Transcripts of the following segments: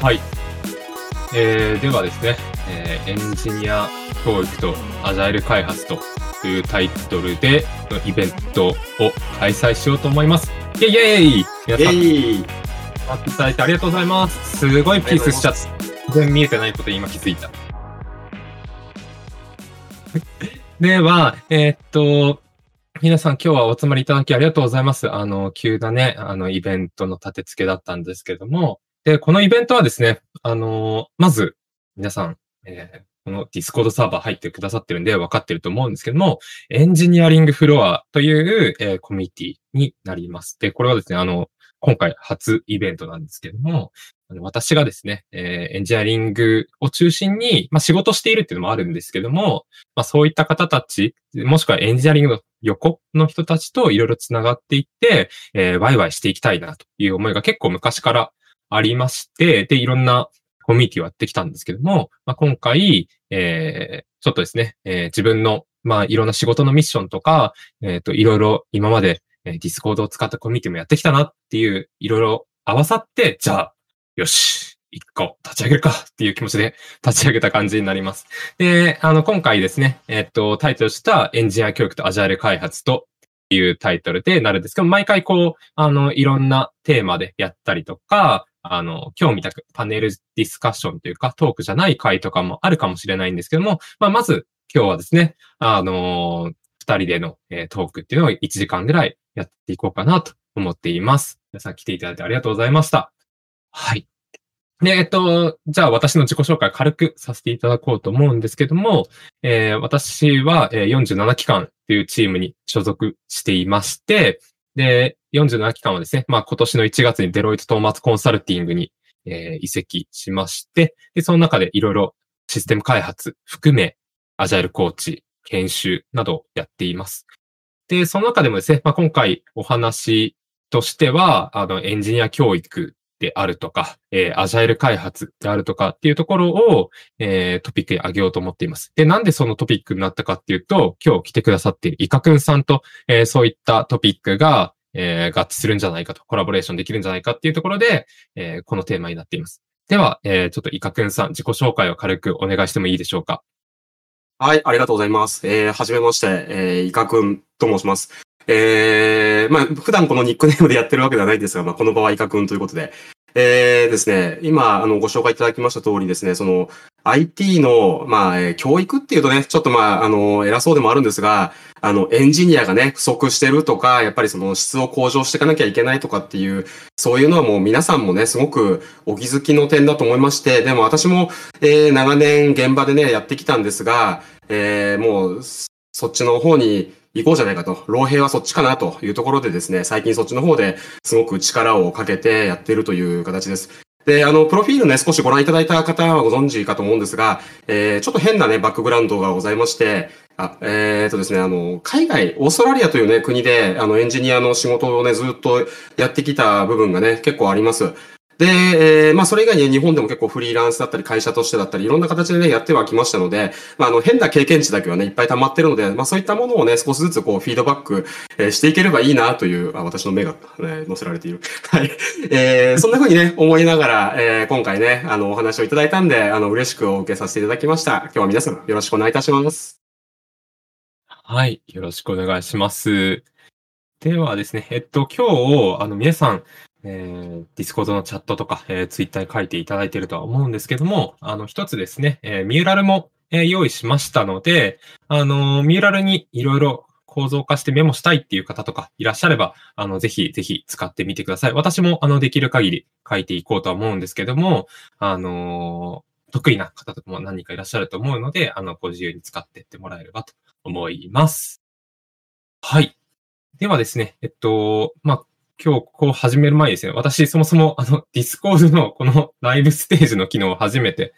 はい。えー、ではですね、えーエンジニア教育とアジャイル開発というタイトルで、イベントを開催しようと思います。イェイイェイ皆さん、イ待っていただいてありがとうございます。すごいピースしちゃって、全然見えてないことに今気づいた。では、えーっと、皆さん今日はお集まりいただきありがとうございます。あの、急なね、あの、イベントの立て付けだったんですけども、で、このイベントはですね、あの、まず、皆さん、えーこのディスコードサーバー入ってくださってるんで分かってると思うんですけども、エンジニアリングフロアという、えーコミュニティになります。で、これはですね、あの、今回初イベントなんですけども、あの私がですね、えーエンジニアリングを中心に、まあ、仕事しているっていうのもあるんですけども、まあ、そういった方たち、もしくはエンジニアリングの横の人たちといろいろつながっていって、えーワイワイしていきたいなという思いが結構昔からありまして、で、いろんなコミュニティをやってきたんですけども、まあ、今回、えーちょっとですね、えー自分の、まあ、いろんな仕事のミッションとか、えっ、と、いろいろ今まで、えーディスコードを使ったコミュニティもやってきたなっていう、いろいろ合わさって、じゃあ、よし、一個立ち上げるかっていう気持ちで立ち上げた感じになります。で、あの、今回ですね、えっ、と、タイトルしたエンジニア教育とアジャイル開発というタイトルでなるんですけど、毎回こう、あの、いろんなテーマでやったりとか、あの、今日みたくパネルディスカッションというか、トークじゃない回とかもあるかもしれないんですけども、まあ、まず今日はですね、あの二人での、えートークっていうのを1時間ぐらいやっていこうかなと思っています。皆さん来ていただいてありがとうございました。はい。で、えっと、じゃあ私の自己紹介軽くさせていただこうと思うんですけども、えー私は、47期間というチームに所属していまして、で、47期間はですね、まあ今年の1月にデロイト・トーマツ・コンサルティングに、えー移籍しまして、で、その中でいろいろシステム開発含め、アジャイルコーチ、研修などをやっています。で、その中でもですね、まあ今回お話としては、あの、エンジニア教育であるとか、えーアジャイル開発であるとかっていうところを、えートピックに挙げようと思っています。で、なんでそのトピックになったかっていうと、今日来てくださっているイカくんさんと、えーそういったトピックが、えー合致するんじゃないかと、コラボレーションできるんじゃないかっていうところで、えーこのテーマになっています。では、えーちょっとイカくんさん、自己紹介を軽くお願いしてもいいでしょうか？はい、ありがとうございます。えー、はじめまして、えー、イカくんと申します。えー、まあ、普段このニックネームでやってるわけではないんですが、まあ、この場はイカくんということで、えーですね、今、あの、ご紹介いただきました通りですね、その、IT の、まあ、えー教育っていうとね、ちょっとまあ、あの、偉そうでもあるんですが、あの、エンジニアがね、不足してるとか、やっぱりその質を向上していかなきゃいけないとかっていう、そういうのはもう皆さんもね、すごくお気づきの点だと思いまして、でも私も、えー長年現場でね、やってきたんですが、えーもう、そっちの方に行こうじゃないかと、老兵はそっちかなというところでですね、最近そっちの方ですごく力をかけてやっているという形です。で、あの、プロフィールね、少しご覧いただいた方はご存知かと思うんですが、えーちょっと変なね、バックグラウンドがございまして、あ、えーとですね、あの、海外、オーストラリアというね、国で、あの、エンジニアの仕事をね、ずっとやってきた部分がね、結構あります。で、えーまあ、それ以外に日本でも結構フリーランスだったり、会社としてだったり、いろんな形でね、やってはきましたので、まあ、あの、変な経験値だけはね、いっぱい溜まってるので、まあ、そういったものをね、少しずつこう、フィードバック、えーしていければいいなという、あ私の目が、ね、載せられている。はい。えーそんな風にね、思いながら、えー今回ね、あの、お話をいただいたんで、あの、嬉しくお受けさせていただきました。今日は皆さん、よろしくお願いいたします。はい。よろしくお願いします。ではですね、えっと、今日、あの、皆さん、えー、 Discord のチャットとか、えー、ツイッターに書いていただいているとは思うんですけども、あの、一つですね、えー MURAL も、えー用意しましたので、あの、 MURAL にいろいろ構造化してメモしたいっていう方とかいらっしゃれば、あの、ぜひぜひ使ってみてください。私も、あの、できる限り書いていこうとは思うんですけども、あの得意な方とかも何人かいらっしゃると思うので、あの、ご自由に使っていってもらえればと思います。はい。ではですね、えっと、まあ、今日ここを始める前にですね、私そもそもあの、 Discord のこのライブステージの機能を初めて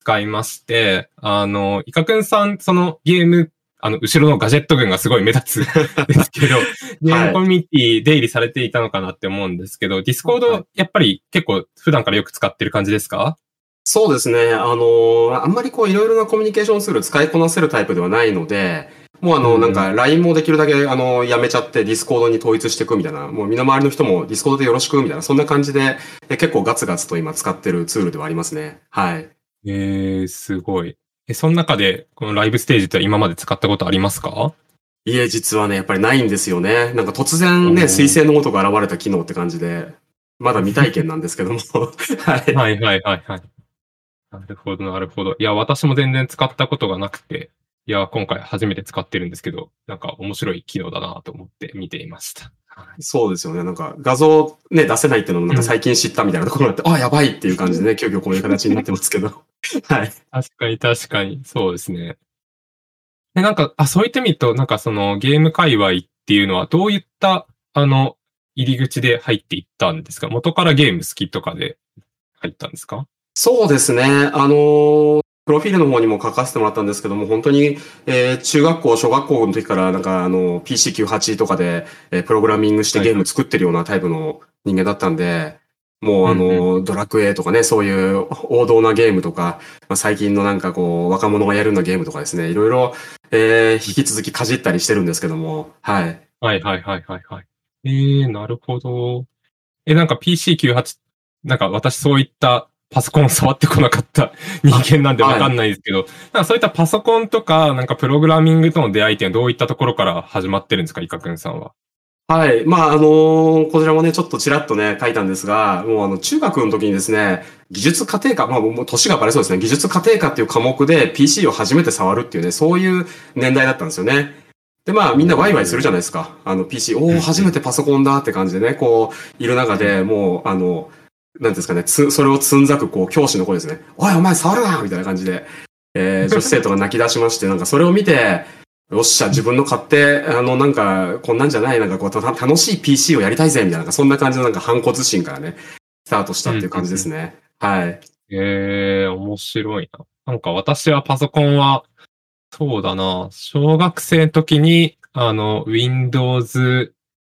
使いまして、あの、イカくんさん、そのゲーム、あの、後ろのガジェット群がすごい目立つ ですけど、ゲームコミュニティ出入りされていたのかなって思うんですけど、ディスコーはい。ド、やっぱり結構普段からよく使ってる感じですか？そうですね。あの、あんまりこういろいろなコミュニケーションツール使いこなせるタイプではないので、もうあの、うんなんか LINE もできるだけあの、やめちゃって Discord に統一していくみたいな、もう身の回りの人も Discord でよろしくみたいな、そんな感じで、え結構ガツガツと今使ってるツールではありますね。はい。えー、すごい。え、その中で、このライブステージって今まで使ったことありますか？いえ、実はね、やっぱりないんですよね。なんか突然ね、彗星のごとく現れた機能って感じで、まだ未体験なんですけども。はい。はいはいはいはい。なるほどなるほど。いや、私も全然使ったことがなくて、いや、今回初めて使ってるんですけど、なんか面白い機能だなと思って見ていました。はいそうですよね。なんか画像ね、出せないっていうのもなんか最近知ったみたいなところがあって、あ、やばいっていう感じでね、急遽こういう形になってますけど。はい。確かに確かに、そうですね。で、なんか、あ、そう言ってみると、なんかそのゲーム界隈っていうのはどういった、あの、入り口で入っていったんですか？元からゲーム好きとかで入ったんですか？そうですね。あのープロフィールの方にも書かせてもらったんですけども、本当に、えー中学校、小学校の時から、なんか、あの、PC98 とかで、えープログラミングしてゲーム作ってるようなタイプの人間だったんで、もう、あの、ドラクエとかね、そういう王道なゲームとか、まあ、最近のなんかこう、若者がやるようなゲームとかですね、いろいろ、えー引き続きかじったりしてるんですけども、はい。はいはいはいはいはい。えー、なるほど。え、なんか PC98、なんか私そういったパソコン触ってこなかった 人間なんでわかんないですけど、なんかそういったパソコンとか、なんかプログラミングとの出会いっていうのはどういったところから始まってるんですか、イカくんさんは？はい。まあ、あのーこちらもね、ちょっとちらっとね、書いたんですが、もうあの、中学の時にですね、技術家庭科、まあ、もう年がバレそうですね、技術家庭科っていう科目で PC を初めて触るっていうね、そういう年代だったんですよね。で、まあ、みんなワイワイするじゃないですか。あの、PC、おうんー、初めてパソコンだって感じでね、こう、いる中でもう、あの、なんですかね、つ、それをつんざく、こう、教師の声ですね。おい、お前触るなみたいな感じで、えー、女子生徒が泣き出しまして、なんかそれを見て、よっしゃ、自分の買って、あの、なんか、こんなんじゃない、なんかこう、た楽しい PC をやりたいぜ、みたいな、なんかそんな感じのなんか反骨心からね、スタートしたっていう感じですね。はい。えー、面白いな。なんか私はパソコンは、そうだな、小学生の時に、あの、Windows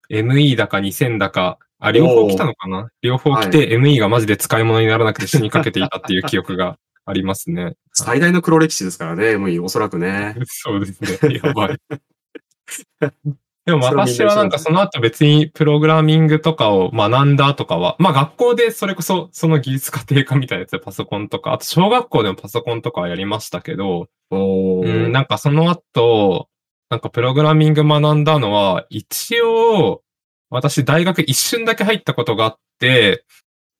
ME だか2000だか、あ、両方来たのかな？両方来て、ME がマジで使い物にならなくて死にかけていたっていう記憶がありますね。最大の黒歴史ですからね、もうおそらくね。そうですね。やばい。でも私はなんかその後別にプログラミングとかを学んだとかは、まあ学校でそれこそその技術家庭科みたいなやつでパソコンとか、あと小学校でもパソコンとかはやりましたけど、おうん、なんかその後、なんかプログラミング学んだのは、一応、私大学一瞬だけ入ったことがあって、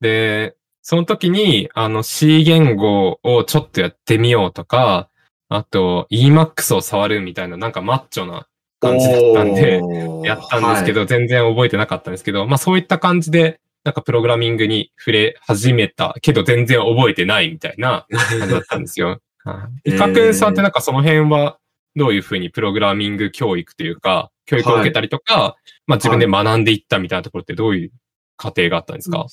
で、その時に、あの C 言語をちょっとやってみようとか、あと Emacs を触るみたいな、なんかマッチョな感じだったんで、やったんですけど。ど、全然覚えてなかったんですけど、まあそういった感じで、なんかプログラミングに触れ始めたけど全然覚えてないみたいな感じだったんですよ。はい。イカくんさんってなんかその辺はどういうふうにプログラミング教育というか、教育を受けたりとか、まあ自分で学んでいったみたいなところってどういう過程があったんですか、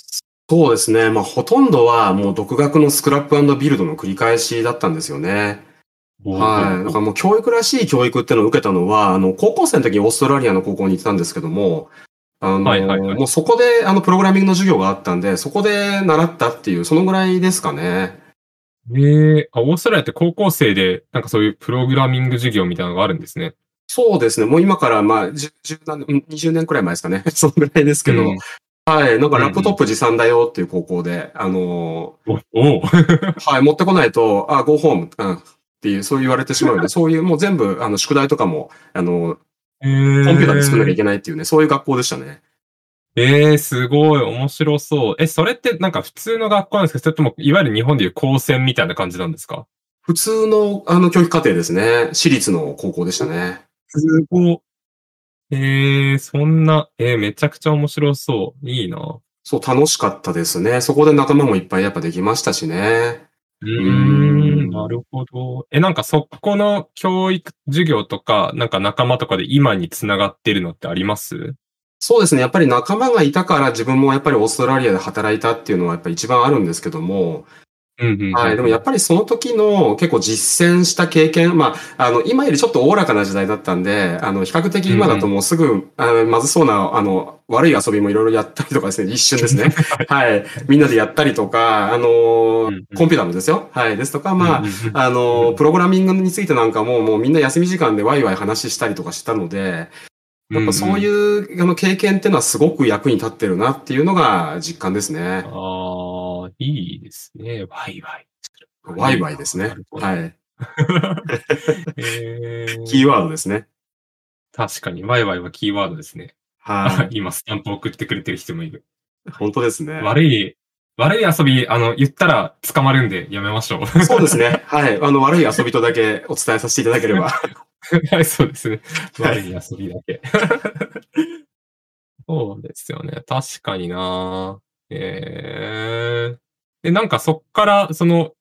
そうですね。まあ、ほとんどはもう独学のスクラップビルドの繰り返しだったんですよね。はい。だからもう教育らしい教育っていうのを受けたのは、あの、高校生の時にオーストラリアの高校に行ってたんですけども、あの、はいはいはいもうそこで、あの、プログラミングの授業があったんで、そこで習ったっていう、そのぐらいですかね。ええあ、オーストラリアって高校生でなんかそういうプログラミング授業みたいなのがあるんですね。そうですね。もう今から、まあ、10 10何年うん20年くらい前ですかね。そのぐらいですけど、うんはい。なんかラップトップ持参だよっていう高校で、あのお、おう はい、持ってこないと、あ、go home、うん、っていう、そう言われてしまうので、そういう、もう全部、あの、宿題とかも、あの、えーコンピューターで作んなきゃいけないっていうね、そういう学校でしたね。ええすごい、面白そう。え、それってなんか普通の学校なんですか？それとも、いわゆる日本でいう高専みたいな感じなんですか？普通の、あの、教育課程ですね。私立の高校でしたね。すごええそんな、えーめちゃくちゃ面白そう。いいな。うそう、楽しかったですね。そこで仲間もいっぱいやっぱできましたしね。ーんん、なるほど。え、なんかそこの教育授業とか、なんか仲間とかで今につながってるのってあります？そうですね。やっぱり仲間がいたから自分もやっぱりオーストラリアで働いたっていうのはやっぱり一番あるんですけども、うんうんうんはい。でもやっぱりその時の結構実践した経験、まあ、あの、今よりちょっとおおらかな時代だったんで、あの、比較的今だともうすぐ、あのまずそうな、あの、悪い遊びもいろいろやったりとかですね、一瞬ですね。はい。みんなでやったりとか、あのうんうん、コンピューターのですよ。はい。ですとか、まあ、うんうんうんあの、プログラミングについてなんかも、もうみんな休み時間でワイワイ話したりとかしたので、やっぱそういう、あの経験っていうのはすごく役に立ってるなっていうのが実感ですね。ああ、いいですね。ワイワイ。ワイワイですねはい。えーキーワードですね。確かに、ワイワイはキーワードですね。は 今、スタンプ送ってくれてる人もいる。い。本当ですね。悪い、悪い遊び、あの、言ったら捕まるんでやめましょう。そうですね。はい。あの、悪い遊びとだけお伝えさせていただければ。はい、そうですね。はい悪い遊びだけ。そうですよね。確かになええで、なんかそっから、その、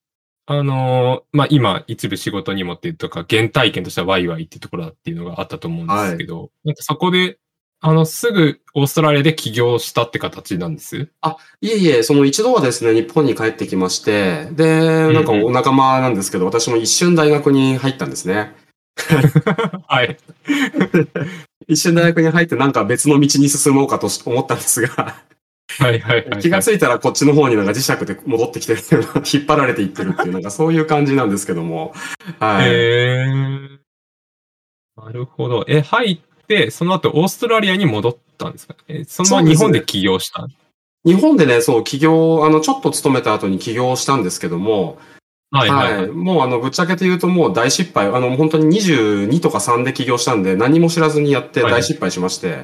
あのーまあ、今、一部仕事にもっていうとか、原体験としてはワイワイっていうところだっていうのがあったと思うんですけど、なんかそこで、あの、すぐオーストラリアで起業したって形なんです？いえいえ、その一度はですね、日本に帰ってきまして、で、なんかお仲間なんですけど、私も一瞬大学に入ったんですね。はい。一瞬大学に入ってなんか別の道に進もうかと思ったんですが、はいはいはい。気がついたらこっちの方になんか磁石で戻ってきてる引っ張られていってるっていう、なんかそういう感じなんですけども。はい。へーなるほど。え、入って、その後オーストラリアに戻ったんですか？えその日本で起業した？日本でね、そう、起業、あの、ちょっと勤めた後に起業したんですけども、はいはいはい。もうあの、ぶっちゃけて言うともう大失敗。あの、本当に22とか3で起業したんで、何も知らずにやって大失敗しまして。は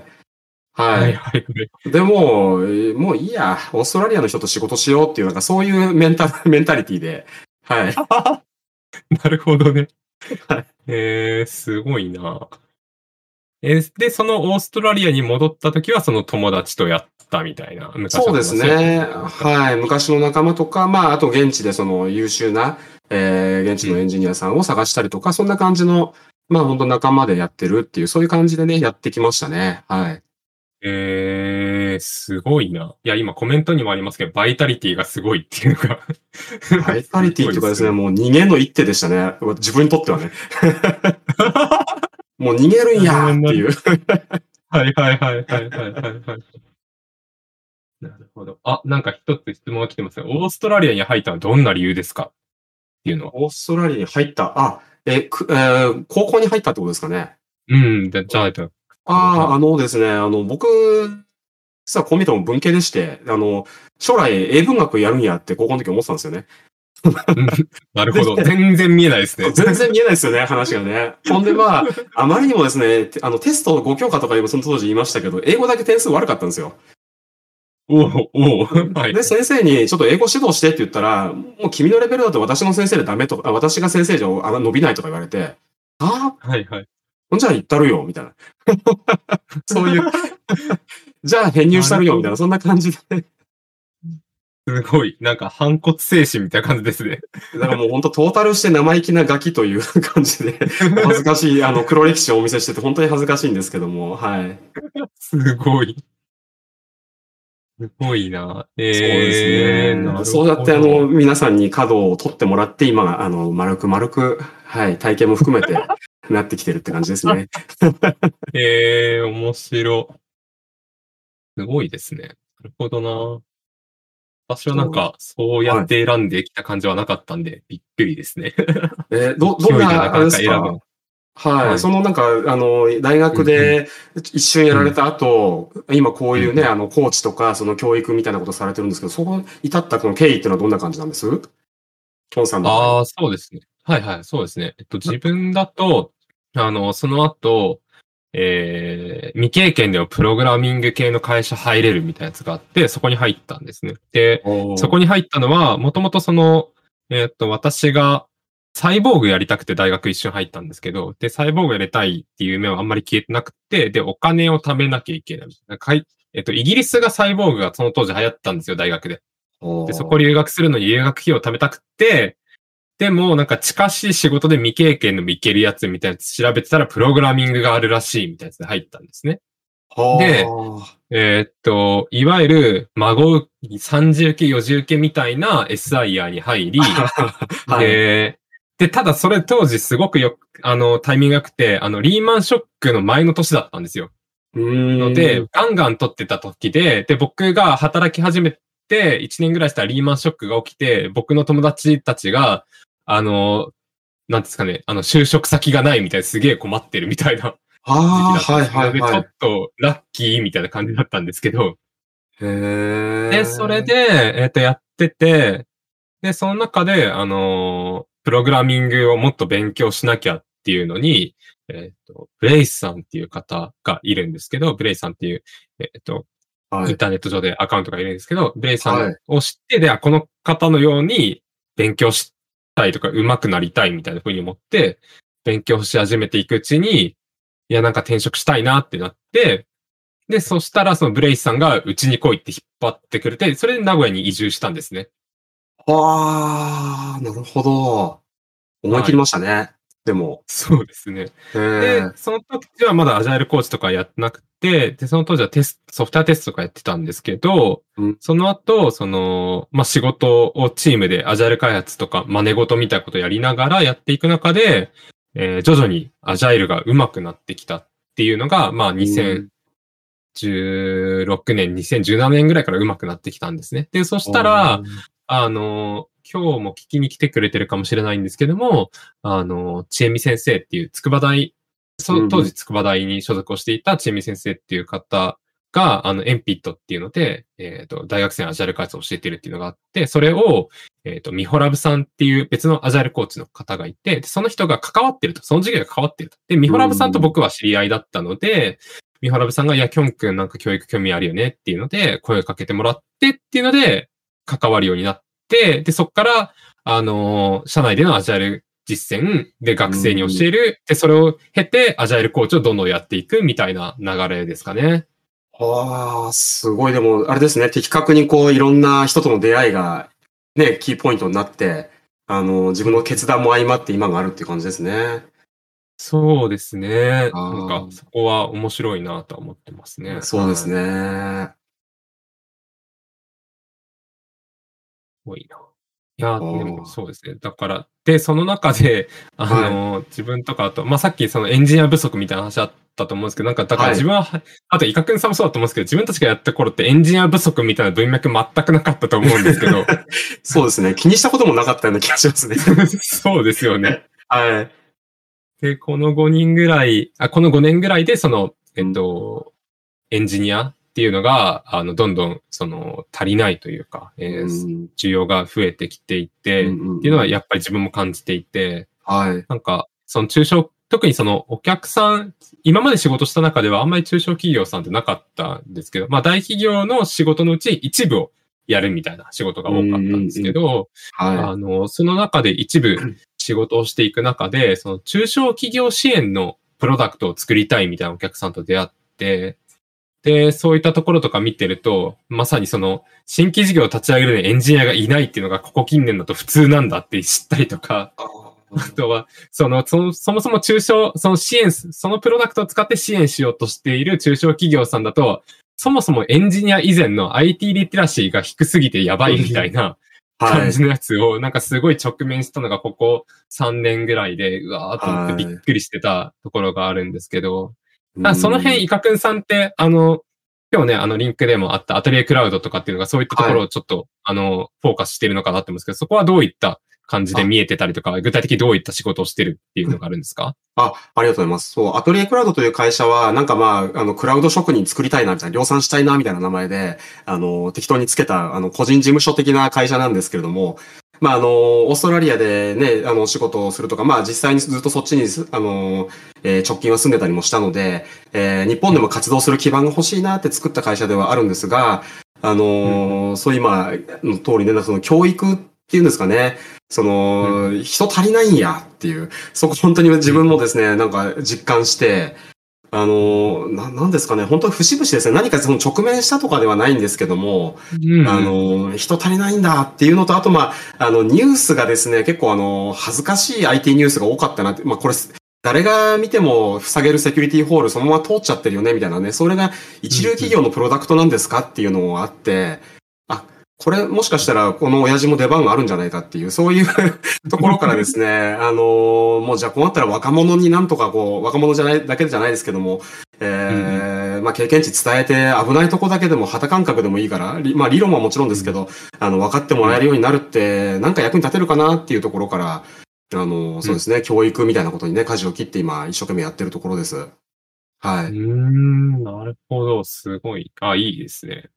はいい。はいはい。でも、えーもういいや、オーストラリアの人と仕事しようっていう、なんかそういうメンタ、メンタリティで、はい。なるほどねはい。えー、すごいな。えで、そのオーストラリアに戻った時はその友達とやったみたいな。そうですね。はい。昔の仲間とか、まあ、あと現地でその優秀な、えー、現地のエンジニアさんを探したりとか、そんな感じの、まあ本当仲間でやってるっていう、そういう感じでね、やってきましたね。はい。えー、すごいな。いや、今コメントにもありますけど、バイタリティがすごいっていうのが。バイタリティっていうかですね、もう逃げの一手でしたね。自分にとってはね。もう逃げるんやーっていう。はいはいはいはいはいはいはい。なるほど。あ、なんか一つ質問が来てますよ。オーストラリアに入ったのはどんな理由ですかっていうのは。オーストラリアに入った。あ、え、くえー高校に入ったってことですかね。うん、じゃじゃあ、じゃあああ、あのですね、あの、僕、実はこう見ても文系でして、あの、将来英文学やるんやって高校の時思ってたんですよね。うん なるほど。全然見えないですね。全然見えないですよね、話がね。ほんでまあ、あまりにもですね、てあの、テスト5教科とか今その当時言いましたけど、英語だけ点数悪かったんですよ。おおおおはいで、。先生にちょっと英語指導してって言ったら、もう君のレベルだと私の先生でダメとか、あ私が先生じゃあ伸びないとか言われて、ああ、はいはい。ほんじゃあ行ったるよ、みたいな。そういう、じゃあ編入したるよ、みたいな、そんな感じで。すごい。なんか反骨精神みたいな感じですね。だからもう本当トータルして生意気なガキという感じで、恥ずかしい、あの、黒歴史をお見せしてて本当に恥ずかしいんですけども、はい。すごい。すごいな。えー、そうですね。そうやってあの、皆さんに角を取ってもらって、今、あの、丸く丸く、はい、体験も含めて、なってきてるって感じですね。えー、面白。すごいですね。なるほどな。私はなんか、そうやって選んできた感じはなかったんで、びっくりですね。えーど、どんな、あれです選ぶ。はい、はいそのなんか、あの、大学で一瞬やられた後、今こういうね、うんあの、コーチとか、その教育みたいなことされてるんですけど、そこに至ったこの経緯っていうのはどんな感じなんです？ンさん。ああ、そうですね。はいはい、そうですね。えっと、自分だと、あの、その後、えー、未経験でもプログラミング系の会社入れるみたいなやつがあって、そこに入ったんですね。で、そこに入ったのは、もともとその、えーっと、私が、サイボーグやりたくて大学一瞬入ったんですけど、で、サイボーグやりたいっていう夢はあんまり消えてなくて、で、お金を貯めなきゃいけない。なんかいえっと、イギリスがサイボーグがその当時流行ったんですよ、大学で。で、そこ留学するのに留学費用を貯めたくて、でも、なんか近しい仕事で未経験でもいけるやつみたいなやつ調べてたら、プログラミングがあるらしいみたいなやつで入ったんですね。でえーっと、いわゆる孫30受け、40受けみたいな SIR に入り、はい。で、で、ただそれ当時すごくよく、あの、タイミングが良くて、あの、リーマンショックの前の年だったんですよ。ので、ガンガン取ってた時で、で、僕が働き始めて、1年ぐらいしたらリーマンショックが起きて、僕の友達たちが、あの、なんですかね、あの、就職先がないみたいですげえ困ってるみたいなああ、はい時期だったんですけど、で、ちょはいはっとラッキーみたいな感じだったんですけど、い。へえ。で、それで、えっ、と、やってて、で、その中で、あのープログラミングをもっと勉強しなきゃっていうのに、えっ、と、ブレイスさんっていう方がいるんですけど、ブレイスさんっていう、えっ、と、はい。インターネット上でアカウントがいるんですけど、ブレイスさはいんを知って、で、あこの方のように勉強したいとか上手くなりたいみたいな風に思って、勉強し始めていくうちに、いや、なんか転職したいなってなって、で、そしたらそのブレイスさんがうちに来いって引っ張ってくれて、それで名古屋に移住したんですね。ああ、なるほど。思い切りましたね。でも。そうですね。へでえ。、その時はまだアジャイルコーチとかやってなくて、で、その当時はテスト、ソフトウェアテストとかやってたんですけど、うんその後、その、まあ、仕事をチームでアジャイル開発とか真似事みたいなことをやりながらやっていく中で、えー徐々にアジャイルが上手くなってきたっていうのが、まあ、2016年、2017年ぐらいから上手くなってきたんですね。で、そしたら、、あの、今日も聞きに来てくれてるかもしれないんですけども、あの、ちえみ先生っていう筑波大、そ当時筑波大に所属をしていたちえみ先生っていう方が、あの、エンピットっていうので、えっ、と、大学生のアジャイル開発を教えてるっていうのがあって、それを、えっ、と、ミホラブさんっていう別のアジャイルコーチの方がいて、でその人が関わってると、その授業が関わってると。で、ミホラブさんと僕は知り合いだったので、ミホラブさんが、いや、キョン君なんか教育興味あるよねっていうので、声をかけてもらってっていうので、関わるようになって、で、そこから、あのー社内でのアジャイル実践で学生に教える、で、それを経て、アジャイルコーチをどんどんやっていくみたいな流れですかね。ああ、すごい。でも、あれですね。的確にこう、いろんな人との出会いが、ね、キーポイントになって、あの、自分の決断も相まって今があるっていう感じですね。そうですね。なんか、そこは面白いなとは思ってますね。そうですはい。ね。多いな。いや、でもそうですね。だから、で、その中で、あの、自分とか、あと、まあ、さっきそのエンジニア不足みたいな話あったと思うんですけど、なんか、だからはい自分は、あと、イカくんさんもそうだと思うんですけど、自分たちがやった頃ってエンジニア不足みたいな文脈全くなかったと思うんですけど、そうですね。気にしたこともなかったような気がしますね。そうですよね。はい。で、この5人ぐらい、あ、この5年ぐらいで、その、えっと、エンジニアっていうのが、あの、どんどん、その、足りないというか、えーうん。需要が増えてきていて、っていうのはやっぱり自分も感じていて、はい。なんか、その中小、特にそのお客さん、今まで仕事した中ではあんまり中小企業さんってなかったんですけど、まあ大企業の仕事のうち一部をやるみたいな仕事が多かったんですけど、はあの、その中で一部仕事をしていく中で、その中小企業支援のプロダクトを作りたいみたいなお客さんと出会って、で、そういったところとか見てると、まさにその、新規事業を立ち上げるのにエンジニアがいないっていうのがここ近年だと普通なんだって知ったりとか、い。あとは、その、そもそも中小、その支援す、そのプロダクトを使って支援しようとしている中小企業さんだと、そもそもエンジニア以前の IT リテラシーが低すぎてやばいみたいなはい。感じのやつを、なんかすごい直面したのがここ3年ぐらいで、うわーと思ってびっくりしてたところがあるんですけど、あその辺、イカくんさんって、あの、今日ね、あの、リンクでもあったアトリエクラウドとかっていうのがそういったところをちょっと、あの、フォーカスしているのかなって思うんですけど、そこはどういった感じで見えてたりとか、具体的にどういった仕事をしてるっていうのがあるんですか？あ、ありがとうございます。そう、アトリエクラウドという会社は、なんかまあ、あの、クラウド職人作りたいな、みたいな、量産したいな、みたいな名前で、あの、適当につけた、あの、個人事務所的な会社なんですけれども、まあ、あの、オーストラリアでね、あの、お仕事をするとか、まあ、実際にずっとそっちに、あの、えー直近は住んでたりもしたので、えー日本でも活動する基盤が欲しいなって作った会社ではあるんですが、あの、そういう今の通りね、その教育っていうんですかね、その、人足りないんやっていう、そこ本当に自分もですね、なんか実感して、あの、な、なんですかね、本当に節々ですね、何かその直面したとかではないんですけども、うん。あの、人足りないんだっていうのと、あとまあ、あの、ニュースがですね、結構あの、恥ずかしい IT ニュースが多かったなって、まあこれ、誰が見ても塞げるセキュリティホールそのまま通っちゃってるよね、みたいなね。それが一流企業のプロダクトなんですかっていうのもあって、あ、これもしかしたらこの親父も出番があるんじゃないかっていう、そういう ところからですね、あのもうじゃあこうなったら若者になんとかこう、若者じゃない、だけじゃないですけども、えーまあ経験値伝えて危ないとこだけでも旗感覚でもいいから、りまあ理論はもちろんですけど、あの、分かってもらえるようになるって、なんか役に立てるかなっていうところから、あの、そうですね、教育みたいなことにね、舵を切って今、一生懸命やってるところです。はい。うーん、なるほど、すごい。あ、いいですね。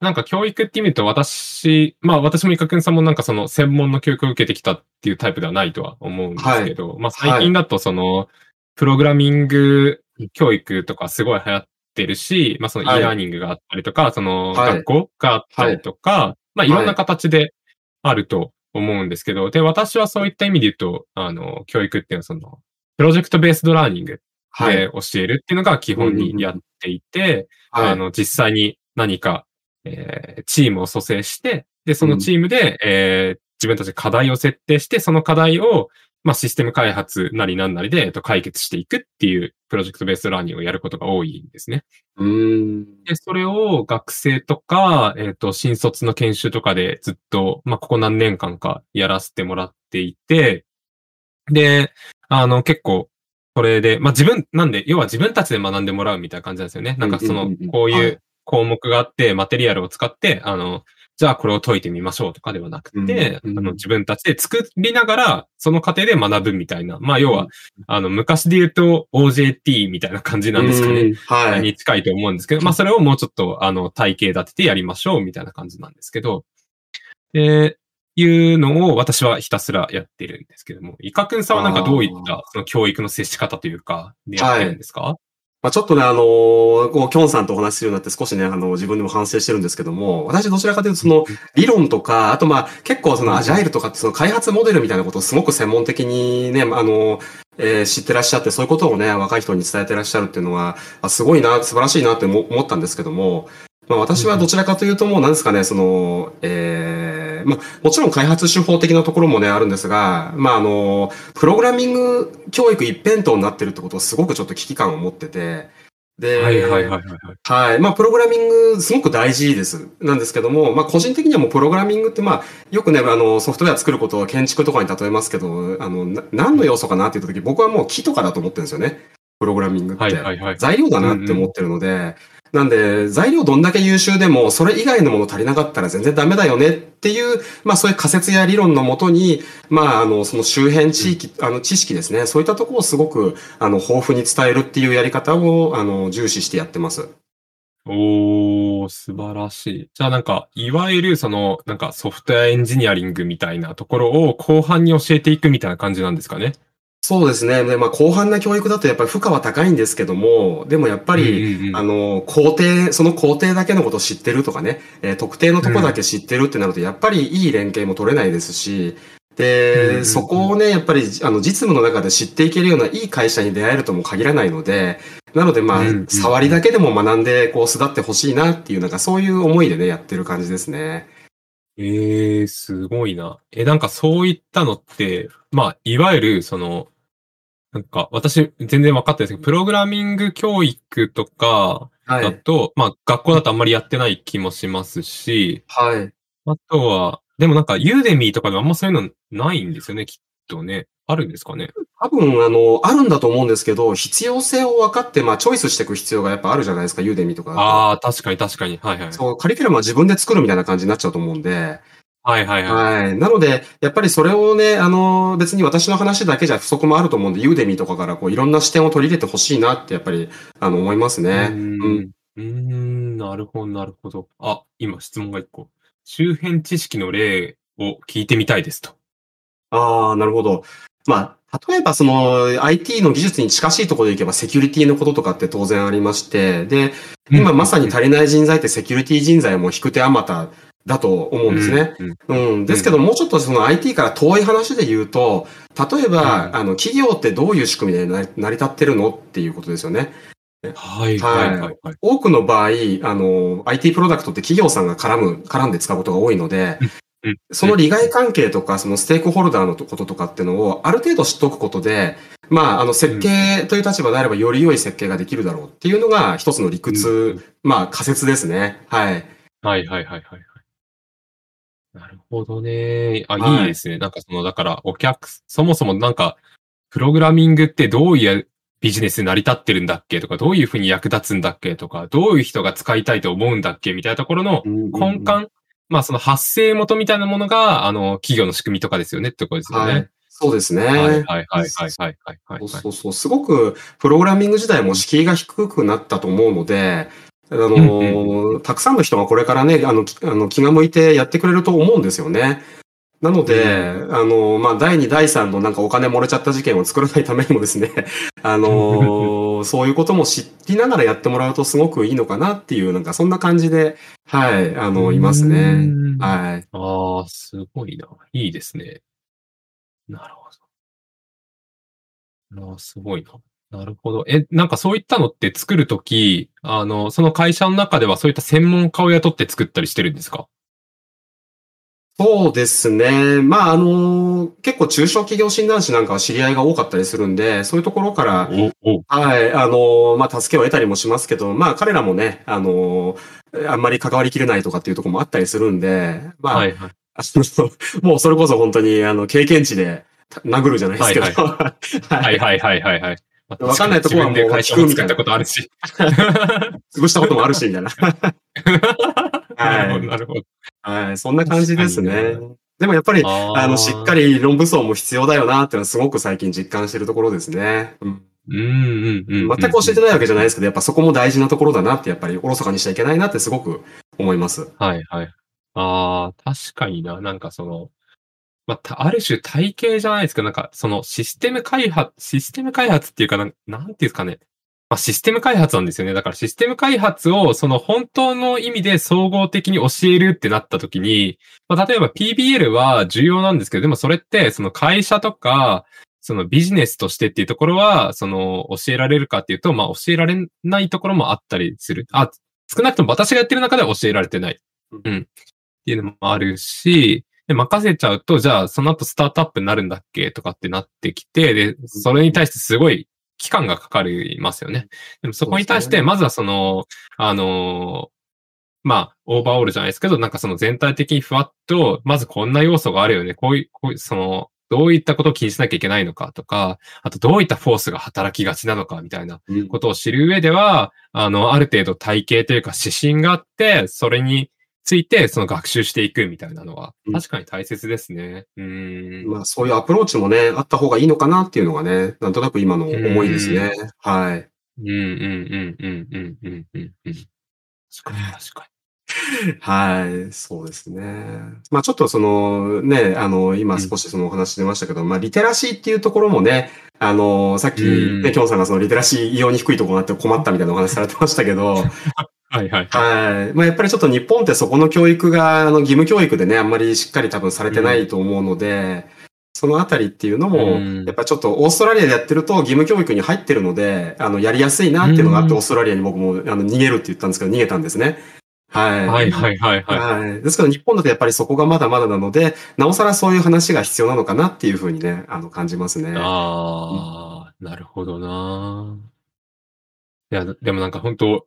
なんか教育って意味と私、まあ私もイカくんさんもなんかその専門の教育を受けてきたっていうタイプではないとは思うんですけど、まあ最近だとその、プログラミング教育とかすごい流行ってるし、まあそのはい。e ラーニングがあったりとか、そのはい。学校があったりとか、まあいろんな形であると思うんですけど、で、私はそういった意味で言うと、あの、教育っていうのはその、 Project Based Learning はい。で教えるっていうのが基本にやっていて、はい。あの、実際に何か、えーチームを組成して、で、そのチームで、えー自分たちで課題を設定して、その課題を、まあ、システム開発なりなんなりで、えっと、解決していくっていう Project Based Learning をやることが多いんですね。うーん。で、それを学生とか、えっ、と、新卒の研修とかでずっと、まあ、ここ何年間かやらせてもらっていて、で、あの、結構、これで、まあ、自分、なんで、要は自分たちで学んでもらうみたいな感じなんですよね。なんかそのうんうんうんうん、こうはいいう項目があって、マテリアルを使って、あの、じゃあこれを解いてみましょうとかではなくて、うんうんあの、自分たちで作りながら、その過程で学ぶみたいな。まあ、要は、うんあの、昔で言うと OJT みたいな感じなんですかね。うん。はい。に近いと思うんですけど、まあそれをもうちょっとあの体系立ててやりましょうみたいな感じなんですけど、えー、いうのを私はひたすらやってるんですけども、イカくんさんはなんかどういったその教育の接し方というか、でやってるんですか、まあ、ちょっとね、あのーこう、キョンさんとお話しするようになって少しね、あの、自分でも反省してるんですけども、私どちらかというとその、理論とか、あとまあ、結構そのアジャイルとかってその開発モデルみたいなことをすごく専門的にね、あの、えー知ってらっしゃって、そういうことをね、若い人に伝えてらっしゃるっていうのは、あすごいな、素晴らしいなって思思ったんですけども、まあ私はどちらかというともう、なんですかね、その、えーまあ、もちろん開発手法的なところもね、あるんですが、まああの、プログラミング教育一辺倒になってるってことをすごくちょっと危機感を持ってて、で、はいはいはいはいはい。はい。まあ、プログラミング、すごく大事です。なんですけども、まあ、個人的にはもうプログラミングって、まあ、よくね、あの、ソフトウェア作ることを建築とかに例えますけど、あの、な何の要素かなっていう時、僕はもう木とかだと思ってるんですよね。プログラミングって。はいはいはい。材料だなって思ってるので、なんで、材料どんだけ優秀でも、それ以外のもの足りなかったら全然ダメだよねっていう、まあそういう仮説や理論のもとに、まああの、その周辺地域、あの、知識ですね。そういったところをすごく、あの、豊富に伝えるっていうやり方を、あの、重視してやってます。おー、素晴らしい。じゃあなんか、いわゆるその、なんかソフトウェアエンジニアリングみたいなところを後半に教えていくみたいな感じなんですかね？そうですね。で、まあ、広範な教育だとやっぱり負荷は高いんですけども、でもやっぱり、うんうんうんあの、工程、その工程だけのことを知ってるとかね、えー特定のとこだけ知ってるってなると、やっぱりいい連携も取れないですし、で、うんうんうんそこをね、やっぱり、あの、実務の中で知っていけるようないい会社に出会えるとも限らないので、なので、まあ、うんうん触りだけでも学んで、こう、巣立ってほしいなっていう、なんかそういう思いでね、やってる感じですね。ええすごいな。え、なんかそういったのって、まあ、いわゆる、その、なんか、私、全然分かってないですけど、プログラミング教育とかはい。だと、まあ、学校だとあんまりやってない気もしますし、はい。あとは、でもなんか、ユーデミーとかであんまそういうのないんですよね、きっとね。あるんですかね？多分、あの、あるんだと思うんですけど、必要性を分かって、まあ、チョイスしていく必要がやっぱあるじゃないですか、ユーデミとか。ああ、確かに確かに。はいはい。そう、カリキュラムは自分で作るみたいな感じになっちゃうと思うんで、はいはいはい。はい。なので、やっぱりそれをね、あの、別に私の話だけじゃ不足もあると思うんで、ユーデミとかからこう、いろんな視点を取り入れてほしいなって、やっぱり、あの、思いますね。ううん。ん。うーん、なるほど、なるほど。あ、今質問が一個。周辺知識の例を聞いてみたいですと。ああ、なるほど。まあ、例えばその IT の技術に近しいところでいけばセキュリティのこととかって当然ありまして、で、今まさに足りない人材ってセキュリティ人材も引く手あまただと思うんですね。うん。うん。ですけど、もうちょっとその IT から遠い話で言うと、例えば、うんあの、企業ってどういう仕組みで成り立ってるのっていうことですよね。はいはいはいはい。多くの場合、あの、IT プロダクトって企業さんが絡む、絡んで使うことが多いので、うんその利害関係とか、そのステークホルダーのこととかっていうのを、ある程度知っておくことで、まあ、あの、設計という立場であれば、より良い設計ができるだろうっていうのが、一つの理屈、うんまあ、仮説ですね。はい。はいはいはいはいはい。なるほどね。あ、はいいいですね。なんかその、だから、お客、そもそもなんか、プログラミングってどういうビジネスに成り立ってるんだっけ？とか、どういうふうに役立つんだっけ？とか、どういう人が使いたいと思うんだっけ？みたいなところの根幹、まあその発生元みたいなものが、あの、企業の仕組みとかですよねってところですよね。はい。そうですね。はいはいはいはいはいはいはいそうそうそう。すごく、プログラミング自体も敷居が低くなったと思うので、あのうんたくさんの人がこれからね、あの、きあの気が向いてやってくれると思うんですよね。なので、あの、まあ、第2、第3のなんかお金漏れちゃった事件を作らないためにもですね、あの、そういうことも知りながらやってもらうとすごくいいのかなっていう、なんかそんな感じで、はい、あの、いますね。うんはい。ああ、すごいな。いいですね。なるほど。ああ、すごいな。なるほど。え、なんかそういったのって作るとき、あの、その会社の中ではそういった専門家を雇って作ったりしてるんですか？そうですね。まあ、あの、結構中小企業診断士なんかは知り合いが多かったりするんで、そういうところから、はい、あの、まあ、助けを得たりもしますけど、まあ、彼らもね、あの、あんまり関わりきれないとかっていうところもあったりするんで、まあ、はいはい。もうそれこそ本当に、あの、経験値で殴るじゃないですけど、は はいはいはいはいはい。まあわかんないとこはもう会社を作ったことあるし。潰したこともあるし、みたいな。なるほど、なるほど。はい、そんな感じですね。でもやっぱり、ああの、しっかり。り論武装も必要だよなっていうのはすごく最近実感してるところですね。うんうんうんうん。全く教えてないわけじゃないですけど、やっぱそこも大事なところだなって、やっぱりおろそかにしちゃいけないなってすごく思います。はいはい。ああ、確かにな。なんかその、まあ、たある種体系じゃないですか。なんか、そのシステム開発、システム開発っていうかなん、なんていうんですかね。まあ、システム開発なんですよね。だからシステム開発をその本当の意味で総合的に教えるってなった時に、まあ、例えば PBL は重要なんですけど、でもそれってその会社とか、そのビジネスとしてっていうところは、その教えられるかっていうと、まあ教えられないところもあったりする。あ、少なくとも私がやってる中では教えられてない。うん。っていうのもあるし、で、任せちゃうと、じゃあその後スタートアップになるんだっけ？とかってなってきて、で、それに対してすごい期間がかかりますよね。でもそこに対して、まずはその、あのまあ、オーバーオールじゃないですけど、なんかその全体的にふわっと、まずこんな要素があるよね。こういう、こういう、その、どういったことを気にしなきゃいけないのかとか、あとどういったフォースが働きがちなのかみたいなうんことを知る上では、あの、ある程度体系というか指針があって、それについてその学習していくみたいなのはうん、確かに大切ですね。うーん。まあそういうアプローチもね、あった方がいいのかなっていうのがね、なんとなく今の思いですね。はい。うんうんうんうんうんうんうんうん。確かに確かはい、そうですね。まあちょっとそのね、あの、今少しそのお話出ましたけど、まあリテラシーっていうところもね、あの、さっきうんね、きょんさんがそのリテラシー異様に低いところがあって困ったみたいなお話されてましたけど、に。はいはい。はい。まあやっぱりちょっと日本ってそこの教育が、あの、義務教育でね、あんまりしっかり多分されてないと思うので、そのあたりっていうのもうん、やっぱちょっとオーストラリアでやってると義務教育に入ってるので、あの、やりやすいなっていうのがあって、うんオーストラリアに僕も、あの、逃げるって言ったんですけど、逃げたんですね。はい。はいはいはいはい。はい。ですけど日本だとやっぱりそこがまだまだなので、なおさらそういう話が必要なのかなっていうふうにね、あの、感じますね。ああ、なるほどな。いや、でもなんか本当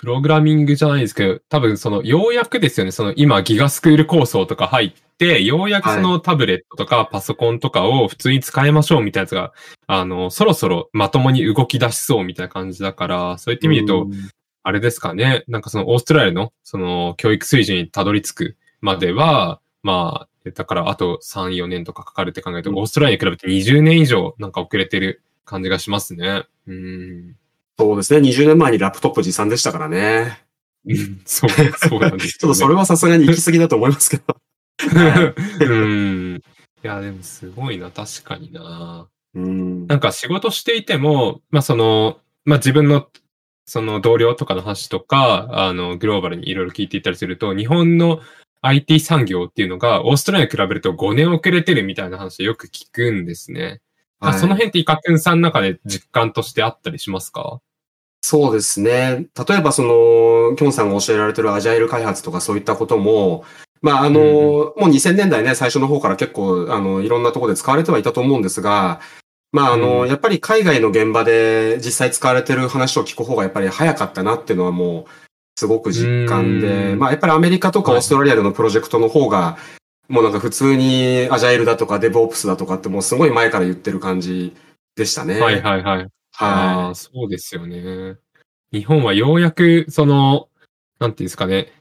プログラミングじゃないですけど、多分その、ようやくですよね、その今ギガスクール構想とか入って、ようやくそのタブレットとかパソコンとかを普通に使いましょうみたいなやつが、あの、そろそろまともに動き出しそうみたいな感じだから、そういった意味で言うと、あれですかね。なんかそのオーストラリアのその教育水準にたどり着くまでは、まあ、だからあと3、4年とかかかるって考えると、うんオーストラリアに比べて20年以上なんか遅れてる感じがしますね。うん。そうですね。20年前にラップトップ持参でしたからね。うんそう、そうなんですよ、ね。ちょっとそれはさすがに行き過ぎだと思いますけど。うん。いや、でもすごいな、確かにな。うん。なんか仕事していても、まあその、まあ自分のその同僚とかの話とか、あの、グローバルにいろいろ聞いていったりすると、日本の IT 産業っていうのが、オーストラリアに比べると5年遅れてるみたいな話をよく聞くんですね。あその辺ってイカくんさんの中で実感としてあったりしますか？そうですね。例えばその、キョンさんが教えられてるアジャイル開発とかそういったことも、まあ、あの、もう2000年代ね、最初の方から結構、あの、いろんなところで使われてはいたと思うんですが、まあ、あの、うんやっぱり海外の現場で実際使われてる話を聞く方がやっぱり早かったなっていうのはもう、すごく実感で、うんまあ、やっぱりアメリカとかはいオーストラリアでのプロジェクトの方が、もうなんか普通にアジャイルだとかデブオプスだとかってもうすごい前から言ってる感じでしたね。はいはいはい。あはあ、そうですよね。日本はようやく、その、なんていうんですかね。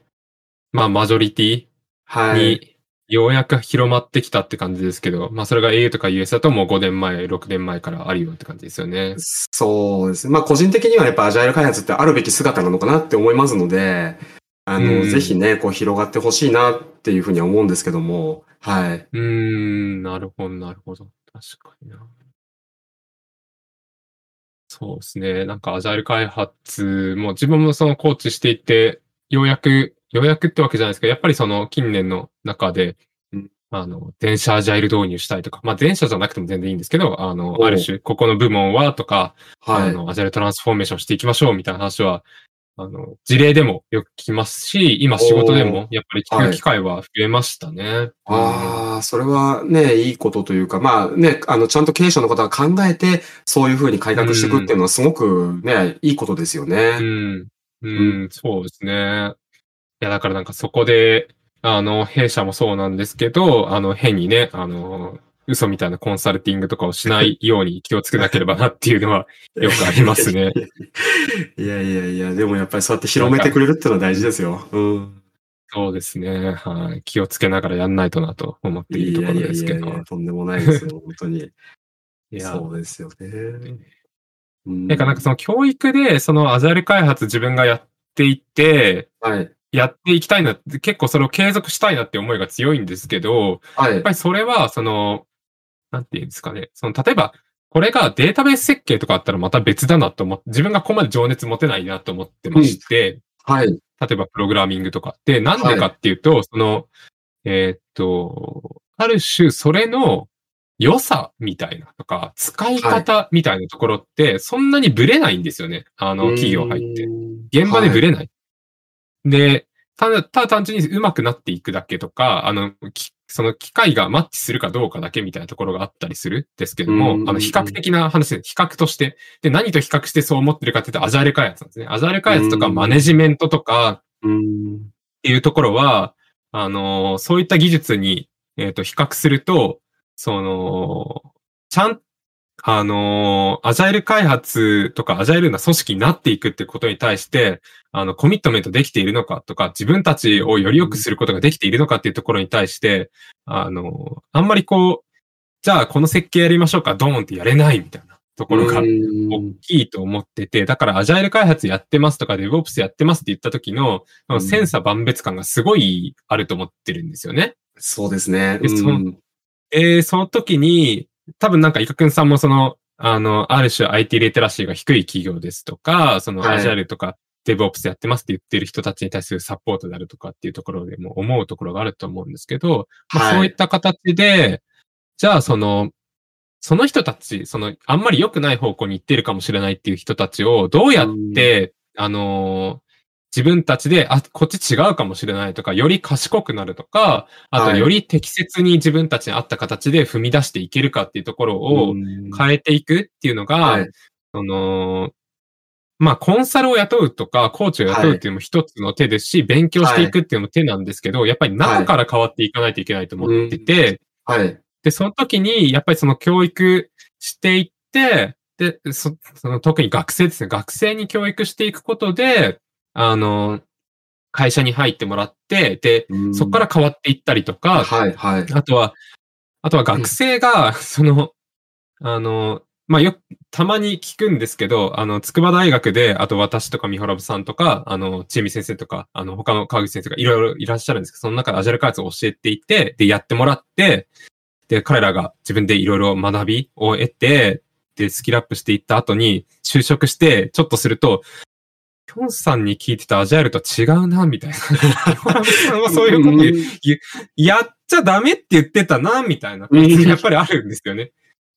まあ、マジョリティい。はい。に、ようやく広まってきたって感じですけど、まあ、それが au とか US だともう5年前、6年前からあるよって感じですよね。そうですね。まあ個人的にはやっぱアジャイル開発ってあるべき姿なのかなって思いますので、あの、うんぜひね、こう広がってほしいなっていうふうには思うんですけども、はい。うーん、なるほど、なるほど。確かにな。そうですね。なんか、アジャイル開発も自分もそのコーチしていて、ようやく、ようやくってわけじゃないですけど、やっぱりその近年の中でうん、あの、電車アジャイル導入したいとか、まあ電車じゃなくても全然いいんですけど、あの、ある種、ここの部門はとか、はい。あの、アジャイルトランスフォーメーションしていきましょうみたいな話は、あの、事例でもよく聞きますし、今仕事でもやっぱり聞く機会は増えましたね。ああ、それはね、いいことというか、まあね、あの、ちゃんと経営者の方が考えて、そういうふうに改革していくっていうのはすごくね、いいことですようね。ん。うん、そうですね。いや、だからなんかそこで、あの、弊社もそうなんですけど、あの、変にね、あの、嘘みたいなコンサルティングとかをしないように気をつけなければなっていうのは よくありますね。いやいやいや、でもやっぱりそうやって広めてくれるっていうのは大事ですよ。うん。そうですね。はい。気をつけながらやんないとなと思っているところいやいやですけど。いやいや、とんでもないですよ、本当に。いや、そうですよね。うんなんかなんかその教育で、そのアジャイル開発自分がやっていって、はい。やっていきたいなって、結構それを継続したいなって思いが強いんですけど、はいやっぱ。りそれは、その、なんていうんですかね。その、例えば、これがデータベース設計とかあったらまた別だなと思って、自分がここまで情熱持てないなと思ってまして、はい。例えばプログラミングとかって、なんでかっていうと、その、えーっと、ある種それの良さみたいなとか、使い方みたいなところって、そんなにブレないんですよね。あの、企業入って。現場でブレない。で、ただ、ただ単純に上手くなっていくだけとか、あの、きその機械がマッチするかどうかだけみたいなところがあったりするんですけどもう、んあの、比較的な話で、比較として。で、何と比較してそう思ってるかっていうと、アジャイル開発なんですね。アジャイル開発とかうんマネジメントとかうん。っていうところは、あの、そういった技術に、えっ、と、比較すると、その、ちゃん、あの、アジャイル開発とかアジャイルな組織になっていくってことに対して、あの、コミットメントできているのかとか、自分たちをより良くすることができているのかっていうところに対して、あの、あんまりこう、じゃあこの設計やりましょうか、ドーンってやれないみたいなところがうん大きいと思ってて、だからアジャイル開発やってますとか DevOps やってますって言った時の、その千差万別感がすごいあると思ってるんですよね。そうですね。でそうんえー、その時に、多分なんか、イカくんさんもその、あの、ある種 IT リテラシーが低い企業ですとか、そのはい。アジャイルとか DevOps やってますって言ってる人たちに対するサポートであるとかっていうところでも思うところがあると思うんですけど、まそういった形で、じゃあその、その人たち、その、あんまり良くない方向に行ってるかもしれないっていう人たちを、どうやって、あのー自分たちで、あ、こっち違うかもしれないとか、より賢くなるとか、あとはい。より適切に自分たちに合った形で踏み出していけるかっていうところをうん。変えていくっていうのが、はい。その、まあ、コンサルを雇うとか、コーチを雇うっていうのも一つの手ですし、勉強していくっていうのも手なんですけど、やっぱり中から変わっていかないといけないと思ってて、はい。で、その時に、やっぱりその教育していって、で、そその特に学生ですね。学生に教育していくことで、あの、会社に入ってもらって、で、うんそこから変わっていったりとか、はい、はい。あとは、あとは学生が、その、あの、まあ、よく、たまに聞くんですけど、あの、筑波大学で、あと私とかミホラブさんとか、あの、ちえみ先生とか、あの、他の川口先生がいろいろいらっしゃるんですけど、その中でアジャイル開発を教えていて、で、やってもらって、で、彼らが自分でいろいろ学びを得て、で、スキルアップしていった後に、就職して、ちょっとすると、キョンさんに聞いてたアジャイルと違うな、みたいな。そういうこと言うやっちゃダメって言ってたな、みたいな。うんやっぱりあるんですよね。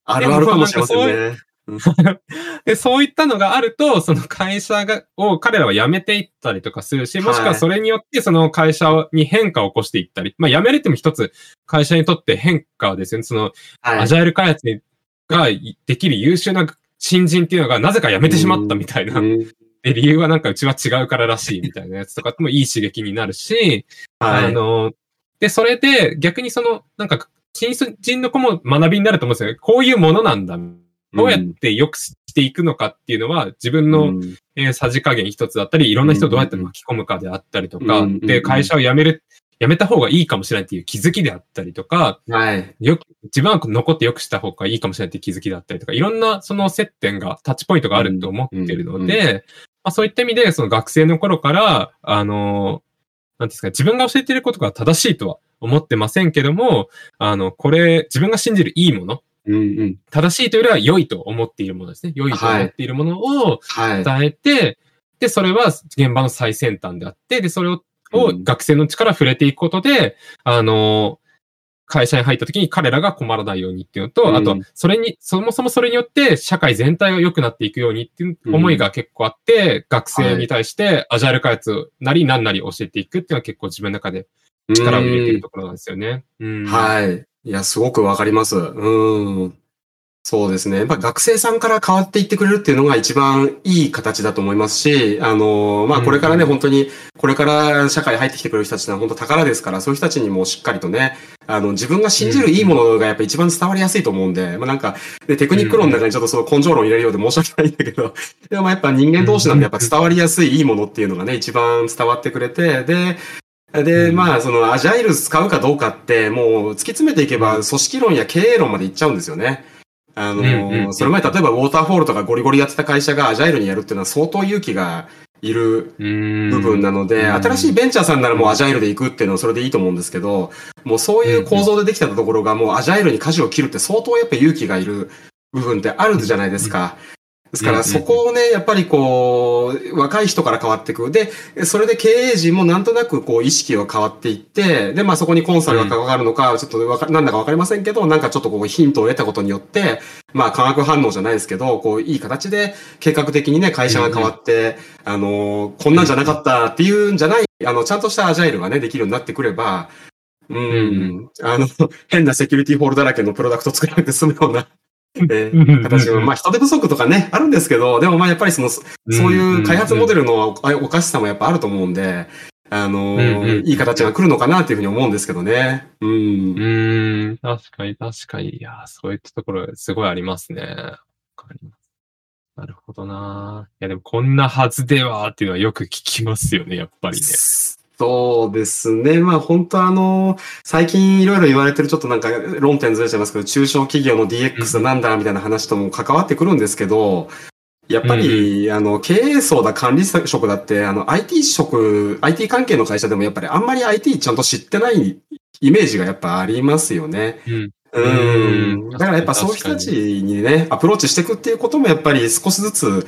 あるあるかもしれませんね。で、そういったのがあると、その会社が、を彼らは辞めていったりとかするし、もしくはそれによってその会社に変化を起こしていったり、まあ辞めるっても一つ会社にとって変化ですよね。その、アジャイル開発ができる優秀な新人っていうのがなぜか辞めてしまったみたいな。で、理由はなんかうちは違うかららしいみたいなやつとかもいい刺激になるし、はい、あの、で、それで逆にその、なんか、新人の子も学びになると思うんですよね。こういうものなんだ。どうやって良くしていくのかっていうのは、自分の、えー、さじ加減一つだったり、いろんな人をどうやって巻き込むかであったりとか、で、会社を辞める、辞めた方がいいかもしれないっていう気づきであったりとか、はい。よく、自分は残って良くした方がいいかもしれないっていう気づきだったりとか、いろんなその接点が、タッチポイントがあると思ってるので、まあ、そういった意味で、その学生の頃から、あの、なんですか、自分が教えていることが正しいとは思ってませんけども、あの、これ、自分が信じるいいもの、うんうん、正しいというよりは良いと思っているものですね。良いと思っているものを伝えて、はい、で、それは現場の最先端であって、で、それをを学生の力触れていくことで、あの、会社に入った時に彼らが困らないようにっていうのと、うん、あと、それに、そもそもそれによって社会全体が良くなっていくようにっていう思いが結構あって、うん、学生に対してアジャイル開発なり何なり教えていくっていうのは結構自分の中で力を入れてるところなんですよね。うん、はい。いや、すごくわかります。うん。そうですね。やっぱ学生さんから変わっていってくれるっていうのが一番いい形だと思いますし、あの、まあ、これからね、うん、本当に、これから社会入ってきてくれる人たちは本当宝ですから、そういう人たちにもしっかりとね、あの、自分が信じるいいものがやっぱ一番伝わりやすいと思うんで、まあ、なんか、で、テクニック論の中にちょっとその根性論入れるようで申し訳ないんだけど、でもやっぱ人間同士なんでやっぱ伝わりやすいいいものっていうのがね、一番伝わってくれて、で、で、まあ、その、アジャイル使うかどうかって、もう、突き詰めていけば、組織論や経営論までいっちゃうんですよね。あの、それ前、例えばウォーターフォールとかゴリゴリやってた会社がアジャイルにやるっていうのは相当勇気がいる部分なので、新しいベンチャーさんならもうアジャイルで行くっていうのはそれでいいと思うんですけど、もうそういう構造でできたところがもうアジャイルに舵を切るって相当やっぱ勇気がいる部分ってあるじゃないですか。ですから、そこをね、やっぱりこう、若い人から変わっていく。で、それで経営陣もなんとなくこう、意識が変わっていって、で、まあそこにコンサルが関わるのか、ちょっとわか、なんだかわかりませんけど、なんかちょっとこう、ヒントを得たことによって、まあ化学反応じゃないですけど、こう、いい形で計画的にね、会社が変わって、あの、こんなんじゃなかったっていうんじゃない、あの、ちゃんとしたアジャイルがね、できるようになってくれば、うん、あの、変なセキュリティホールだらけのプロダクト作らなくて済むようなえー、形を、まあ人手不足とかね、あるんですけど、でもまあやっぱりその、そういう開発モデルのおかしさもやっぱあると思うんで、あのー、いい形が来るのかなっていうふうに思うんですけどね。うん。うん、確かに確かに。いや、そういったところすごいありますね。わかります。なるほどな。いや、でもこんなはずではっていうのはよく聞きますよね、やっぱりね。そうですね。まあ本当あの、最近いろいろ言われてるちょっとなんか論点ずれちゃいますけど、中小企業の DX なんだみたいな話とも関わってくるんですけど、やっぱり、うん、あの、経営層だ管理職だって、あの、IT 職、IT 関係の会社でもやっぱりあんまり IT ちゃんと知ってないイメージがやっぱありますよね。うん。うん。だからやっぱそういう人たちにね、アプローチしていくっていうこともやっぱり少しずつ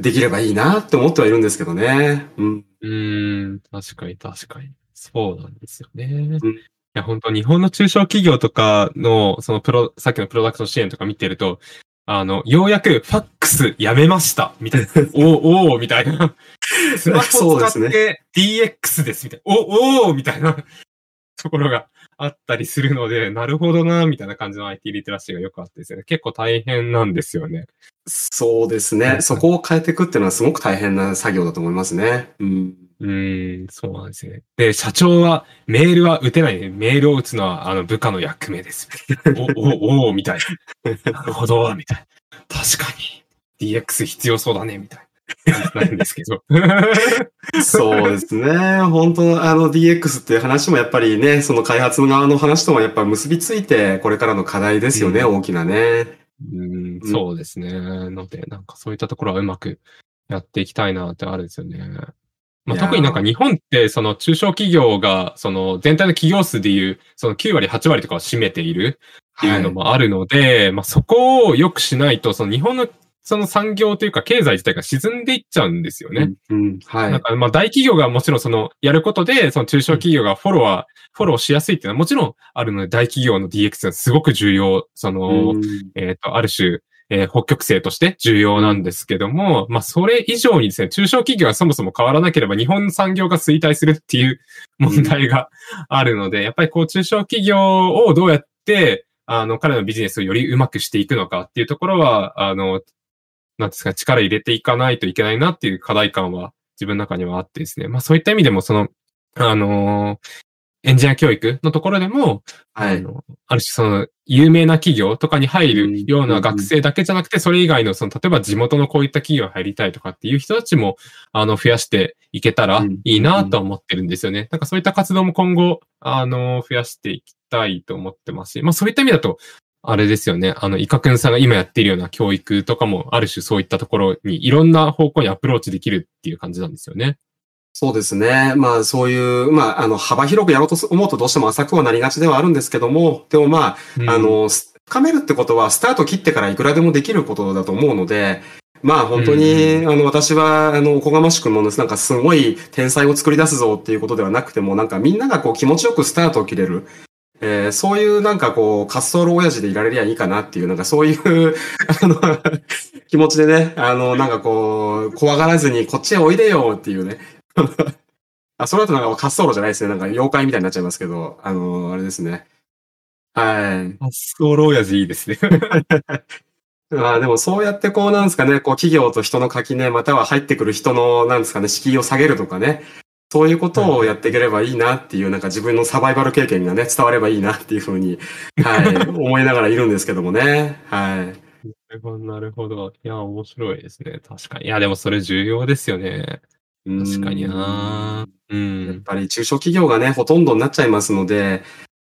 できればいいなって思ってはいるんですけどね。うん。うん、確かに確かに。そうなんですよね。うん、いや、本当日本の中小企業とかの、そのプロ、さっきのプロダクト支援とか見てると、あの、ようやくファックスやめました、みたいな。おおみたいな。スマホ使って DX です、みたいな。おおみたいなところがあったりするので、なるほどな、みたいな感じの IT リテラシーがよくあってですね。結構大変なんですよね。そうですね。そこを変えていくっていうのはすごく大変な作業だと思いますね。うん。うん、そうなんですね。で、社長はメールは打てない、メールを打つのはあの部下の役目です。お、お、お、みたいな。なるほど、みたいな。確かに DX 必要そうだね、みたいな。なんですけど。そうですね。本当あの DX っていう話もやっぱりね、その開発側の話ともやっぱ結びついて、これからの課題ですよね、うん、大きなね。うん、そうですね。ので、なんかそういったところはうまくやっていきたいなってあるんですよね。まあ、特になんか日本ってその中小企業がその全体の企業数でいうその9割8割とかを占めているっていうのもあるので、はい、まあそこを良くしないとその日本のその産業というか経済自体が沈んでいっちゃうんですよね。うん、うん、はい。なんかまあ大企業がもちろんそのやることでその中小企業がフォロワー、フォローしやすいっていうのはもちろんあるので大企業の DX はすごく重要。その、えっ、ー、と、ある種、えー北極星として重要なんですけども、まあ、それ以上にですね、中小企業はそもそも変わらなければ日本産業が衰退するっていう問題があるので、やっぱりこう中小企業をどうやって、あの、彼のビジネスをよりうまくしていくのかっていうところは、あの、なんですか、力入れていかないといけないなっていう課題感は自分の中にはあってですね。まあそういった意味でも、その、あのエンジニア教育のところでも、はい。あの、ある種その、有名な企業とかに入るような学生だけじゃなくて、それ以外の、その、例えば地元のこういった企業に入りたいとかっていう人たちも、あの、増やしていけたらうんいいなと思ってるんですよね。なんかそういった活動も今後、あの、増やしていきたいと思ってますし、まあそういった意味だと、あれですよね。あの、イカくんさんが今やっているような教育とかも、ある種そういったところにいろんな方向にアプローチできるっていう感じなんですよね。そうですね。まあそういう、まああの幅広くやろうと思うとどうしても浅くはなりがちではあるんですけども、でもまあ、うんあ、の、深めるってことはスタート切ってからいくらでもできることだと思うので、まあ本当に、うあの私は、あの、おこがましくもなんかすごい天才を作り出すぞっていうことではなくても、なんかみんながこう気持ちよくスタートを切れる。えーそういうなんかこう、滑走路親父でいられりゃいいかなっていう、なんかそういう、あの、気持ちでね、あの、なんかこう、怖がらずにこっちへおいでよっていうね。あ、それだとなんか滑走路じゃないですね。なんか妖怪みたいになっちゃいますけど、あの、あれですね。はい。発想ローヤジいいですね。ま あでもそうやってこうなんですかね、こう企業と人の垣根、または入ってくる人のなんですかね、敷居を下げるとかね、そういうことをやっていければいいなっていう、なんか自分のサバイバル経験がね、伝わればいいなっていうふうに、はい、思いながらいるんですけどもね。はい。なるほど、なるほど。いや、面白いですね。確かに。いや、でもそれ重要ですよね。確かになうやっん。ぱり中小企業がね、ほとんどになっちゃいますので、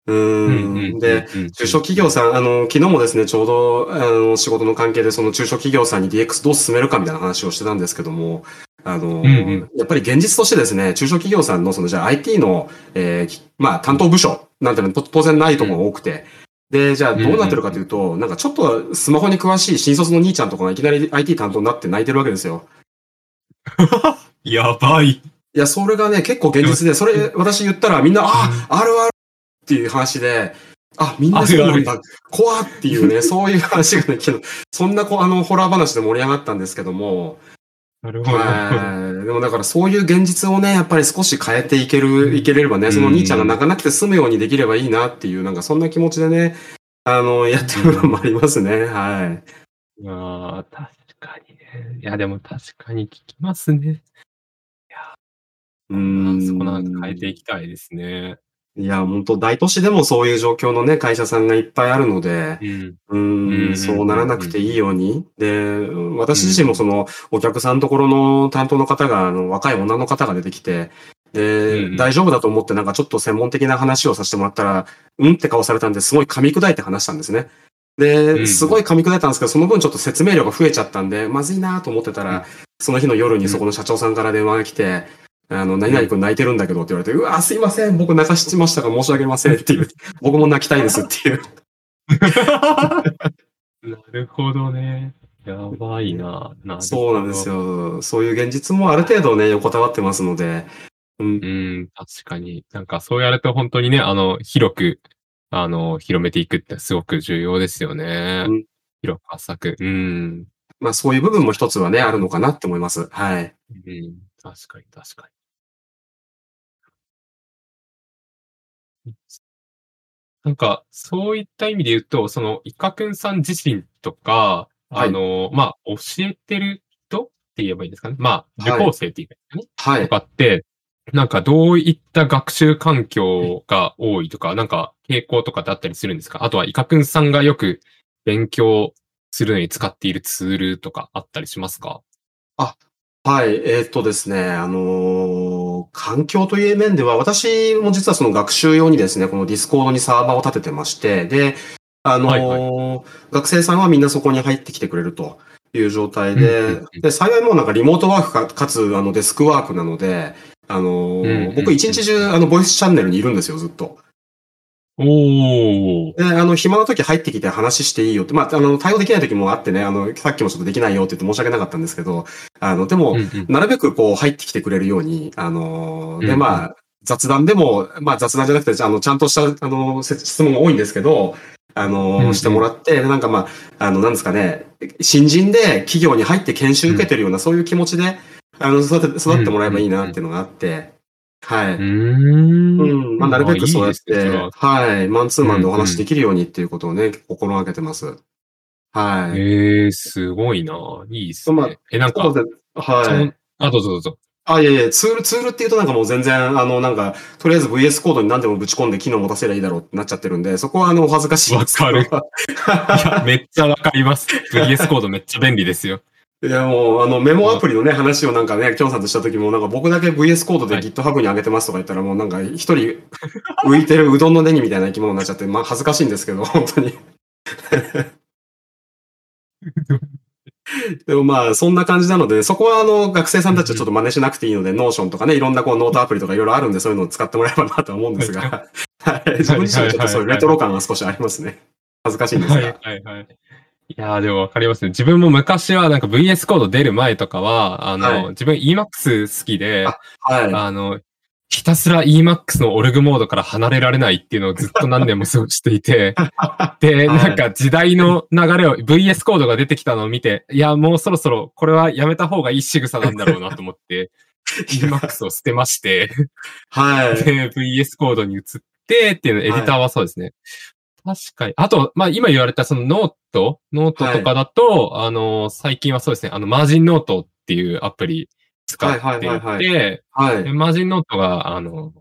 うーん。で、、中小企業さん、あの、昨日もですね、ちょうど、あの、仕事の関係で、その中小企業さんに DX どう進めるかみたいな話をしてたんですけども、あの、んうん。やっぱり現実としてですね、中小企業さんの、その、じゃあ IT の、えーきまあ、担当部署なんていうの当然ないところが多くて、で、じゃあどうなってるかというと、なんかちょっとスマホに詳しい新卒の兄ちゃんとかがいきなり IT 担当になって泣いてるわけですよ。やばい。いや、それがね、結構現実で、それ、私言ったらみんな、あ、あるあるっていう話で、あ、みんなそうなんだ、怖っていうね、そういう話がね、けど、そんなこう、あの、ホラー話で盛り上がったんですけども、なるほど。はい。でもだからそういう現実をね、やっぱり少し変えていける、いけれればね、その兄ちゃんが泣かなくて済むようにできればいいなっていう、なんかそんな気持ちでね、あの、やってる部分もありますね、はい。いやー確かにね。いや、でも確かに聞きますね。うーん。そこなんか変えていきたいですね。いや、本当大都市でもそういう状況のね、会社さんがいっぱいあるので、うん。ううんそうならなくていいように。で、私自身もその、お客さんのところの担当の方が、あの、若い女の方が出てきて、で、うん大丈夫だと思ってなんかちょっと専門的な話をさせてもらったら、うんって顔されたんで、すごい噛み砕いて話したんですね。うんで、すごい噛み砕いたんですけど、その分ちょっと説明量が増えちゃったんで、まずいなと思ってたうんら、その日の夜にそこの社長さんから電話が来て、あの、何々君泣いてるんだけどって言われて、うわ、すいません、僕泣かしましたが申し訳ありませんっていう、僕も泣きたいですっていう。なるほどね。やばいな。なそうなんです。よ。そういう現実もある程度ね、横たわってますので、うんう、ん、確かに。なんかそうやると本当にね、あの、広く、あの、広めていくってすごく重要ですよね。うん広く浅く。うん。まあそういう部分も一つはね、あるのかなって思います。はい。うん、確かに確かに。なんか、そういった意味で言うと、その、イカくんさん自身とか、はいあの、まあ、教えてる人って言えばいいんですかね。まあ、はい受講生って言えばいいんですかね。はいと。かって、なんかどういった学習環境が多いとか、なんか傾向とかってあったりするんですか？あとは、イカくんさんがよく勉強するのに使っているツールとかあったりしますか？はい。えーっとですね、あのー環境という面では、私も実はその学習用にですね、この Discord にサーバーを立ててまして、で、あのーはい学生さんはみんなそこに入ってきてくれるという状態でうん、で、幸いもうなんかリモートワークか、かつ、あの、デスクワークなので、あの僕一日中、あの、ボイスチャンネルにいるんですよ、ずっと。おー。で、あの、暇な時入ってきて話していいよって、まあ、あの、対応できない時もあってね、あの、さっきもちょっとできないよって言って申し訳なかったんですけど、あの、でも、うんうん。なるべくこう入ってきてくれるように、あのー、で、うんうん。まあ、雑談でも、まあ雑談じゃなくて、あの、ちゃんとした、あの、せ質問が多いんですけど、あの、うんうん。してもらって、なんかまあ、あの、なんですかね、新人で企業に入って研修受けてるような、そういう気持ちで、あの、育て、育ってもらえばいいなっていうのがあって、はい。うーん。うん。まあ、なるべくそうやってれは、はい。マンツーマンでお話できるようにっていうことをね、心がけてます。はい。ええすごいな。いいっすまあね。え、なんか、はい。あ、どうぞどうぞ。あ、いやいや、ツール、ツールって言うとなんかもう全然、あの、なんか、とりあえず VS コードに何でもぶち込んで機能持たせりゃいいだろうってなっちゃってるんで、そこはあの、お恥ずかしいですけど。わいや、めっちゃわかります。VS コードめっちゃ便利ですよ。いや、もう、あの、メモアプリのね、話をなんかね、きょんさんとした時も、なんか僕だけ VS コードではい GitHub に上げてますとか言ったら、もうなんか一人 浮いてるうどんのネギみたいな生き物になっちゃって、まあ恥ずかしいんですけど、本当に。でもまあ、そんな感じなので、そこはあの、学生さんたちはちょっと真似しなくていいので、 Notion とかね、いろんなこう、ノートアプリとかいろいろあるんで、そういうのを使ってもらえばなとは思うんですが、はい自分自身はちょっとそういうレトロ感が少しありますね。恥ずかしいんですはいが。はいはい。いやーでもわかりますね。自分も昔はなんか VS コード出る前とかは、あの、はい自分 Emacs 好きで、あはい。あの、ひたすら Emacs のオルグモードから離れられないっていうのをずっと何年も過ごしていて、で、はいなんか時代の流れを VS コードが出てきたのを見て、いや、もうそろそろこれはやめた方がいい仕草なんだろうなと思って、Emacs を捨てまして、はい。で、VS コードに移ってっていうの、エディターはそうですね。確かに。あと、まあ今言われたそのノートノートとかだと、あの、最近はそうですね、あの、 MarginNote っていうアプリ使っていて、はいはいはいはい。で MarginNote が、あの、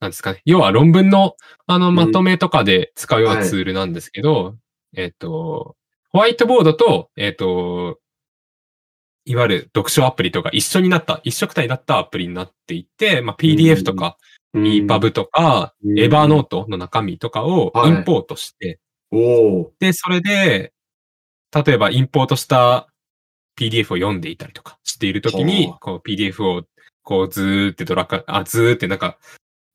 なんですかね。要は論文の、あの、んまとめとかで使うようなツールなんですけど、えっ、と、ホワイトボードと、えっ、と、いわゆる読書アプリとか一緒になった、一緒くたになったアプリになっていて、まあ、PDF とか、EPUB とか、うん。エバーノートの中身とかをはい。インポートして、おー。で、それで、例えばインポートした PDF を読んでいたりとかしているときには、こう PDF をこうずーってドラッグ、あ、ずーってなんか、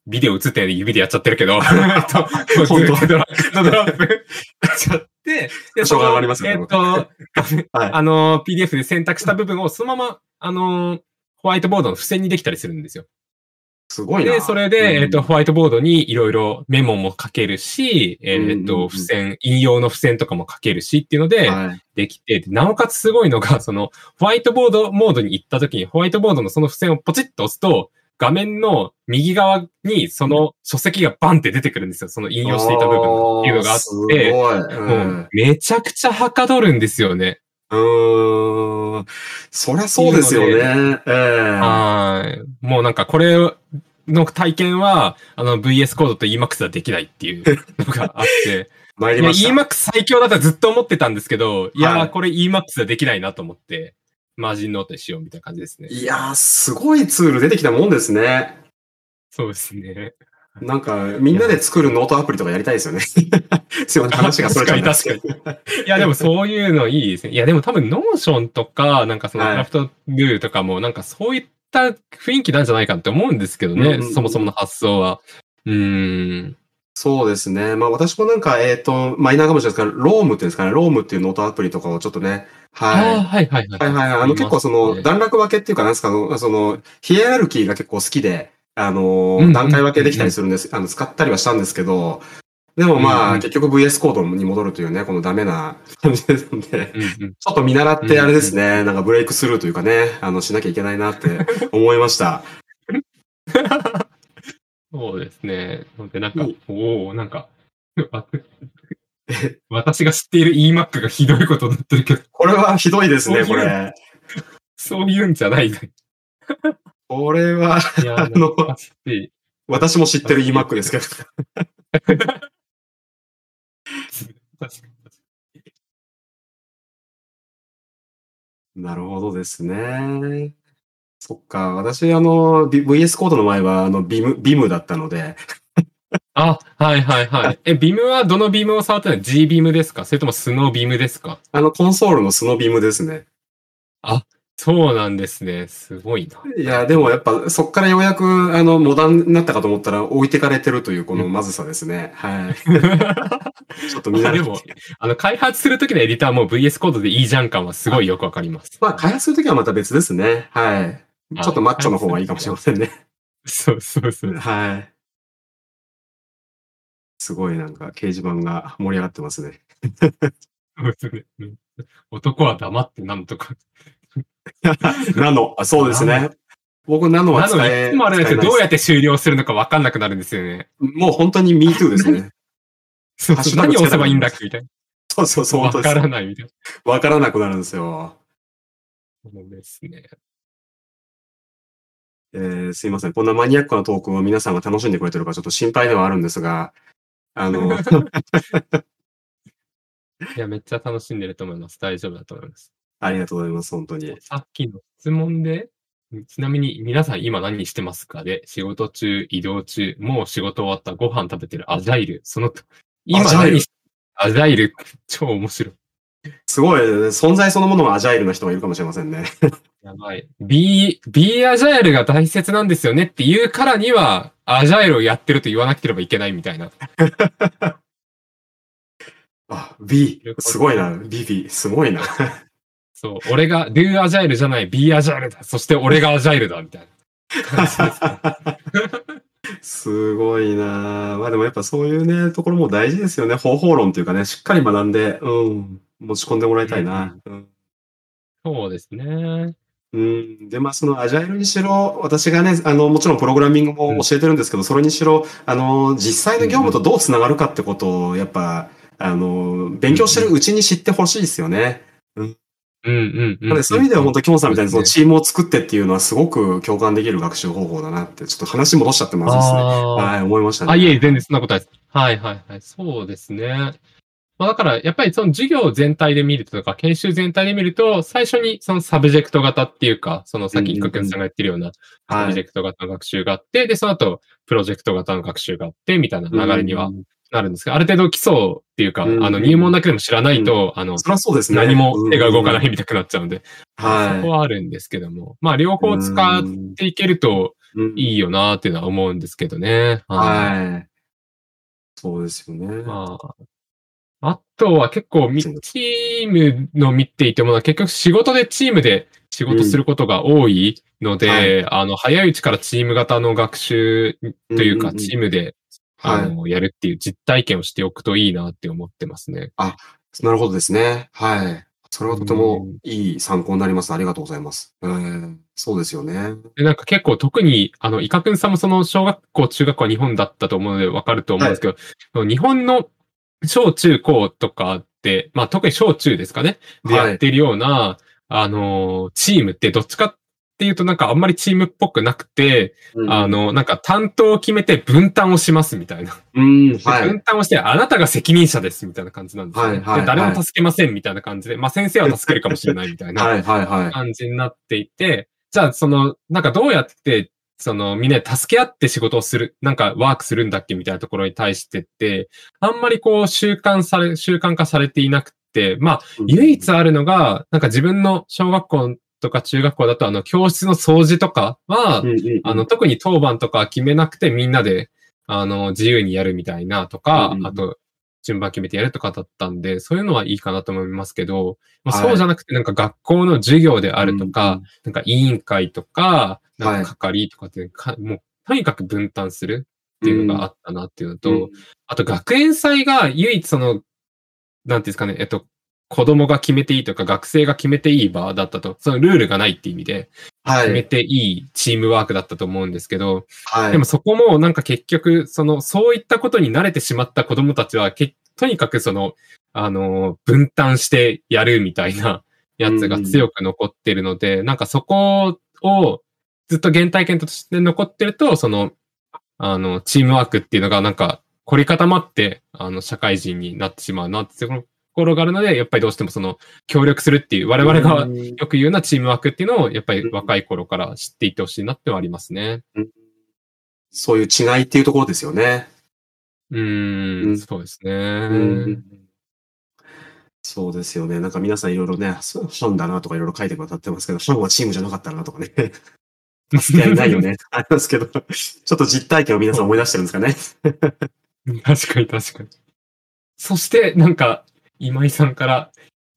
ビデオ映ってないで指でやっちゃってるけど、え っとこうずーってドラッグやっちゃって、で、しょうが上がりますよえねっと、はい。あの、PDF で選択した部分をそのまま、あの、ホワイトボードの付箋にできたりするんですよ。すごいな。で、それで、うんえっと、ホワイトボードにいろいろメモも書けるし、えっうんうんうんと、付箋、引用の付箋とかも書けるしっていうので、はい。できて、でなおかつすごいのが、その、ホワイトボードモードに行った時に、ホワイトボードのその付箋をポチッと押すと、画面の右側にその書籍がバンって出てくるんですよ。その引用していた部分っていうのがあって、い。もうんうめちゃくちゃはかどるんですよね。うーん。そりゃそうですよね。ええはい。もうなんかこれの体験は、あの VS コードと Emacs はできないっていうのがあって、参りました。Emacs 最強だとずっと思ってたんですけど、いやー、はいこれ Emacs はできないなと思って、マージンノートにしようみたいな感じですね。いやー、すごいツール出てきたもんですね。そうですね。なんか、みんなで作るノートアプリとかやりたいですよね。すいません、話がそれちゃうんですけど。いや、でもそういうのいいですね。いや、でも多分 Notion とか、なんかそのはいクラフトドゥとかも、なんかそういった雰囲気なんじゃないかって思うんですけどね、うんうんうんそもそもの発想は。うーん。そうですね。まあ私もなんか、えっ、と、マイナーかもしれないですけど、ロームっていうんですかね、ロームっていうノートアプリとかをちょっとね、はい。はいはいはい。はいはいはい。あの結構その段落分けっていうかなんですか、その、ヒエラルキーが結構好きで、あの段階分けできたりするんです。あの、使ったりはしたんですけど、でもまあ、結局 VS コードに戻るというね、このダメな感じですので。ちょっと見習ってあれですね、なんかブレイクスルーというかね、あの、しなきゃいけないなって思いました。そうですね。ので、なんかうん、おおなんか、わ私が知っている Emac がひどいことになってるけど、これはひどいですね、これ。そういうんじゃないね。これは、あの私も知ってる EMAC ですけど。なるほどですね。そっか、私、あの、B- VS コードの前は、あの、ビム、ビムだったので、あ、はいはいはい。え、ビームはどのビームを触ってるの ?G ビームですか？それともスノービームですか？あの、コンソールのスノビムですね。そうなんですね。すごいな。いや、でもやっぱ、そっからようやく、あの、モダンになったかと思ったら、置いてかれてるという、このまずさですね。はい。ちょっと見あで習っても、あの、開発するときのエディターも VS コードでいいじゃん感はすごいよくわかります。まあ、開発するときはまた別ですね。はい。ちょっとマッチョの方がいいかもしれませんね。そうそうそう。はい。すごいなんか掲示板が盛り上がってますね。そうですね。うん男は黙ってなんとか。ナノ、あそうですね。僕ナノはなの使えで、いつもあれですよ。使えないどうやって終了するのか分かんなくなるんですよね。もう本当に MeToo ですね。そうハッシュタグ何を押せばいいんだっけみたいそうそうそう、分から。ないみたいな。わからなくなるんですよ。そうですね。えーすいません。こんなマニアックなトークを皆さんが楽しんでくれてるかちょっと心配ではあるんですが、あの、いや、めっちゃ楽しんでると思います。大丈夫だと思います。ありがとうございます、本当に。さっきの質問で、ちなみに皆さん今何してますかで、仕事中、移動中、もう仕事終わった、ご飯食べてる、アジャイル、その、今何しアジャイル、超面白い。すごい、存在そのものがアジャイルな人がいるかもしれませんね。やばい。B、B アジャイルが大切なんですよねって言うからには、アジャイルをやってると言わなければいけないみたいな。あ、B、すごいな、ビビ、すごいな。そう。俺が Do アジャイルじゃない B アジャイルだ。そして俺がアジャイルだ。みたいな感じですね。すごいなまあでもやっぱそういうね、ところも大事ですよね。方法論というかね、しっかり学んで、うん、持ち込んでもらいたいな。うんそうですね。うん。で、まあ、そのアジャイルにしろ、私がね、あの、もちろんプログラミングも教えてるんですけど、それにしろ、あの、実際の業務とどうつながるかってことを、やっぱ、あの、勉強してるうちに知ってほしいですよね。うんうんうん。なのでそういう意味では本当、キモンさんみたいにそのチームを作ってっていうのはすごく共感できる学習方法だなって、ちょっと話戻しちゃってますですね。はい、思いましたね。あ、いえ、全然そんなことないです。はいはいはい。そうですね。まあだから、やっぱりその授業全体で見るとか、研修全体で見ると、最初にそのサブジェクト型っていうか、そのさっきイカ君さんが言ってるようなサはい。ブジェクト型の学習があって、で、その後、プロジェクト型の学習があって、みたいな流れにはなるんですが、ある程度基礎っていうか、うんあの、入門だけでも知らないと、あの、そそうですね。何も手が動かなうんいみたくなっちゃうんで、はい。そこはあるんですけども、まあ、両方使っていけるとうんいいよなっていうのは思うんですけどね。いはい。そうですよね。まあ、あとは結構み、チームの見ていても、結局仕事でチームで仕事することが多いので、あの、早いうちからチーム型の学習というか、んんんチームで、あの、やるっていう実体験をしておくといいなって思ってますね。なるほどですね。はい。それはとてもいい参考になります。ありがとうございます。えーそうですよね。で、なんか結構特に、あの、イカくんさんもその小学校、中学校は日本だったと思うのでわかると思うんですけど、その日本の小中高とかって、まあ特に小中ですかね、でやってるような、あの、チームってどっちかっていうとなんかあんまりチームっぽくなくて、うんあ、の、なんか担当を決めて分担をしますみたいな。うん、はい。分担をして、あなたが責任者ですみたいな感じなんですよ、ねはいはいで誰も助けませんみたいな感じで、まあ先生は助けるかもしれないみたいな。はい、はい、はい。感じになっていて、じゃあ、その、なんかどうやって、その、みんなで助け合って仕事をする、なんかワークするんだっけみたいなところに対してって、あんまりこう習慣され、習慣化されていなくて、まあ、唯一あるのが、なんか自分の小学校とか中学校だと、あの、教室の掃除とかは、うん、うんあの、、特に当番とか決めなくてみんなで、あの、自由にやるみたいなとか、うんうんあと、順番決めてやるとかだったんで、そういうのはいいかなと思いますけど、まあ、はい。そうじゃなくてなんか学校の授業であるとか、うんなんか委員会とか、なんか係とかって、かもう、とにかく分担するっていうのがあったなっていうのと、うん。あと学園祭が唯一その、なんていうんですかね、えっと、子供が決めていいとか、学生が決めていい場だったと、そのルールがないっていう意味で、はい。決めていいチームワークだったと思うんですけど、はい。でもそこもなんか結局、その、そういったことに慣れてしまった子供たちは、けとにかくその、あの、分担してやるみたいなやつが強く残ってるので、なんかそこをずっと原体験として残ってると、その、あの、チームワークっていうのがなんか凝り固まって、あの、社会人になってしまうなっていうところがあるので、やっぱりどうしてもその、協力するっていう、我々がうんよく言うようなチームワークっていうのを、やっぱり若い頃から知っていってほしいなってはありますね。そういう違いっていうところですよね。うんんそうですね。うんそうですよね。なんか皆さんいろいろね、そうファンだなとかいろいろ書いてくださってますけど、ファンはチームじゃなかったなとかね。助け合いないよね。ありますけど、ちょっと実体験を皆さん思い出してるんですかね。確かに確かに。そして、なんか、今井さんから、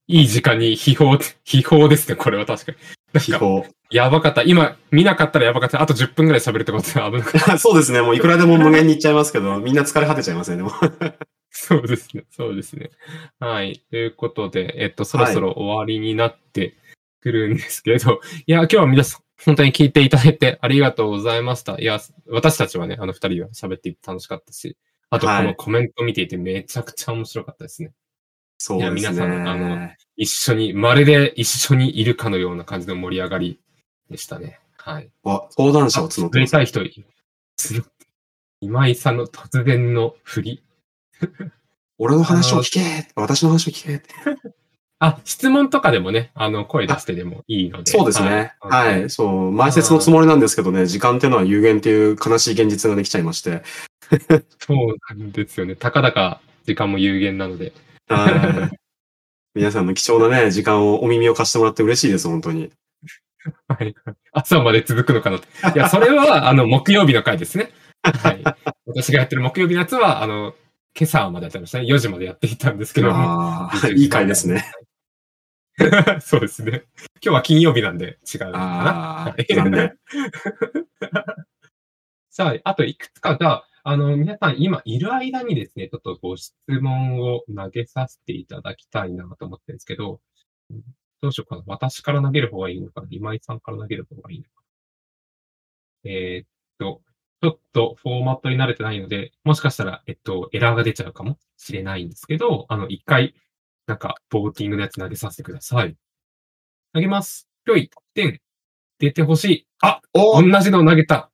いい時間に秘宝、秘宝ですね、これは確かに。秘宝。やばかった。今、見なかったらやばかった。あと10分ぐらい喋るってことは危なかった。そうですね。もういくらでも無限にいっちゃいますけど、みんな疲れ果てちゃいますね、でも。そうですね。そうですね。はい。ということで、えっと、そろそろ終わりになってくるんですけど、い、や、今日は皆さん、本当に聞いていただいてありがとうございました。いや、私たちはね、あの二人は喋っていて楽しかったし、あとこのコメント見ていてめちゃくちゃ面白かったですね。そう皆さんあの一緒に、まるで一緒にいるかのような感じの盛り上がりでしたね。はい。あ、登壇者を募ってます。りたい人。今井さんの突然の振り。俺の話を聞け私の話を聞けあ、質問とかでもね、あの、声出してでもいいので。そうですね。はい。そう。前説のつもりなんですけどね、時間っていうのは有限っていう悲しい現実ができちゃいまして。そうなんですよね。たかだか時間も有限なので。はい。皆さんの貴重なね、時間をお耳を貸してもらって嬉しいです、本当に。はい。朝まで続くのかなって。いや、それは、あの、木曜日の回ですね。はい。私がやってる木曜日のやつは、あの、今朝までやってましたね。4時までやっていたんですけども。ああ、いい回ですね。そうですね。今日は金曜日なんで違うのかな。ああはい。さあ、あといくつか、じゃあ、あの、皆さん今いる間にですね、ちょっとご質問を投げさせていただきたいなと思ってるんですけど、どうしようかな。私から投げる方がいいのかな。今井さんから投げる方がいいのかな。えーっと、ちょっとフォーマットに慣れてないので、もしかしたら、えっと、エラーが出ちゃうかもしれないんですけど、あの、一回、なんか、ボーティングのやつ投げさせてください。投げます。ぴょい、点、出てほしい。あお同じの投げた。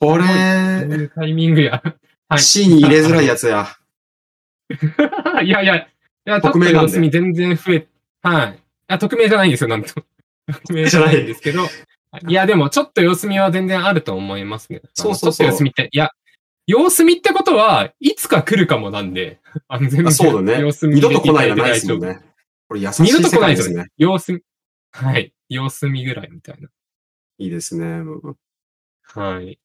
これ、いうタイミングや。はい。C に入れづらいやつや。いやいや、いや、匿名なんで様子見全然増え、はい。いや、匿名じゃないんですよ、なんと。匿名じゃないんですけど。いや、でも、ちょっと様子見は全然あると思いますね。そうそうそうあのちょっと様子見って、いや、様子見ってことは、いつか来るかもなんで、あの全然あそうだね様子。見二度と来ないがでないですもんね。これ優しい二度と世来ないですすね。様子見、はい。様子見ぐらいみたいな。いいですね。うんはい。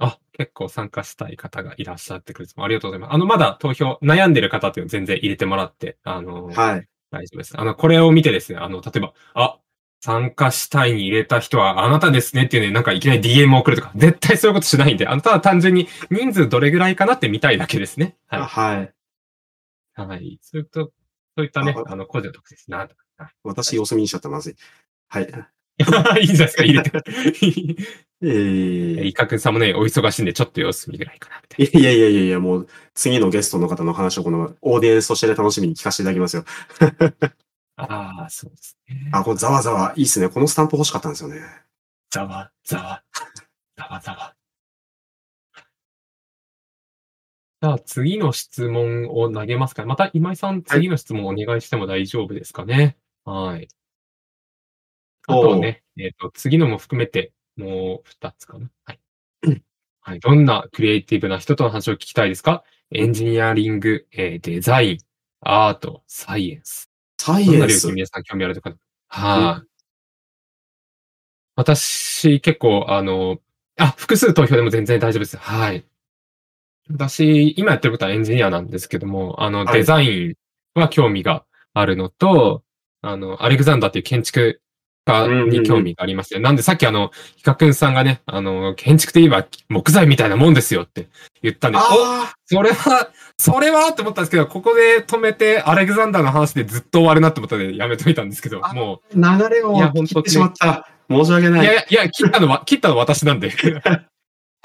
あ、結構参加したい方がいらっしゃってくれてありがとうございます。あの、まだ投票悩んでる方っていうの全然入れてもらって、あの、はい。大丈夫です。あの、これを見てですね、あの、例えば、あ、参加したいに入れた人はあなたですねっていうね、なんかいきなり DM を送るとか、絶対そういうことしないんで、あの、ただ単純に人数どれぐらいかなって見たいだけですね。あははい。い。はい。そういった、そういったね、ああの、個人の特性です。な私様子見にしちゃったまずい。はい。いいんじゃないですか、入れて。えーイカ君さんもね、お忙しいんで、ちょっと様子見ぐらいかな、みたいいやいやいやいや、もう次のゲストの方の話をこのオーディエンスとしてね、楽しみに聞かせていただきますよ。な。ああ、そうですね。あ、これざわざわ、いいっすね。このスタンプ欲しかったんですよね。ざわ、ざわ、ざわざわ。じゃあ次の質問を投げますかまた今井さん、次の質問お願いしても大丈夫ですかね？はい。あとね、えっ、と、次のも含めて、もう二つかな。はい。はい。どんなクリエイティブな人との話を聞きたいですか？エンジニアリング、えーデザイン、アート、サイエンス。サイどんなエンス領域に。皆さん興味あるとか？はい、私、結構、あの、あ、複数投票でも全然大丈夫です。はい。私、今やってることはエンジニアなんですけども、あの、はいデザインは興味があるのと、あの、アレクザンダーっていう建築家に興味がありまして、なんでさっきあの、ヒカクンさんがね、あの、建築といえば木材みたいなもんですよって言ったんで、おあそれは、それはって思ったんですけど、ここで止めて、アレクザンダーの話でずっと終わるなって思ったので、やめといたんですけど、あもあ、流れを切ってしまった。申し訳う、ないい。やいや、切ったのは、切ったのは私なんで。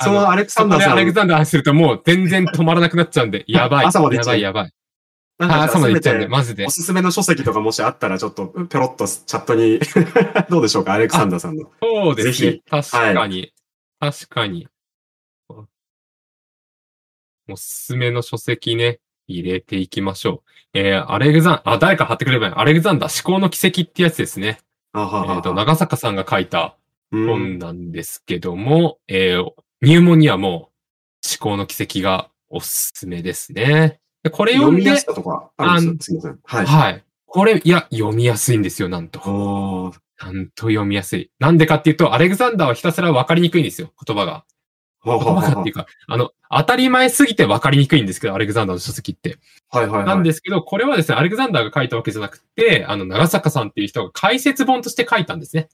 そのアレクサそこでンダーさん。アレクザンダーの話するともう全然止まらなくなっちゃうんで、やばい。朝までやばい、やばい。あ朝まで行っちゃうんで、マジでお。すすめの書籍とかもしあったら、ちょっとペロッとチャットに どうでしょうか、アレクサンダーさんの。そうですねぜひ。確かに。確かに。おすすめの書籍ね、入れていきましょう。えー、アレグザン、あ、誰か貼ってくればいい。アレグザンダー思考の奇跡ってやつですね。あははえっ、と、長坂さんが書いたうん本なんですけども、えー入門にはもう思考の奇跡がおすすめですね。でこれ読んで読みやす、さとかあるんですよ。すみません。はい。はい。これ、いや、読みやすいんですよ、なんと。なんと読みやすい。なんでかっていうと、アレクザンダーはひたすら分かりにくいんですよ、言葉が。は言葉がっていうか、あの、当たり前すぎて分かりにくいんですけど、アレクザンダーの書籍って。はいはいはい。なんですけど、これはですね、アレクザンダーが書いたわけじゃなくて、あの、長坂さんっていう人が解説本として書いたんですね。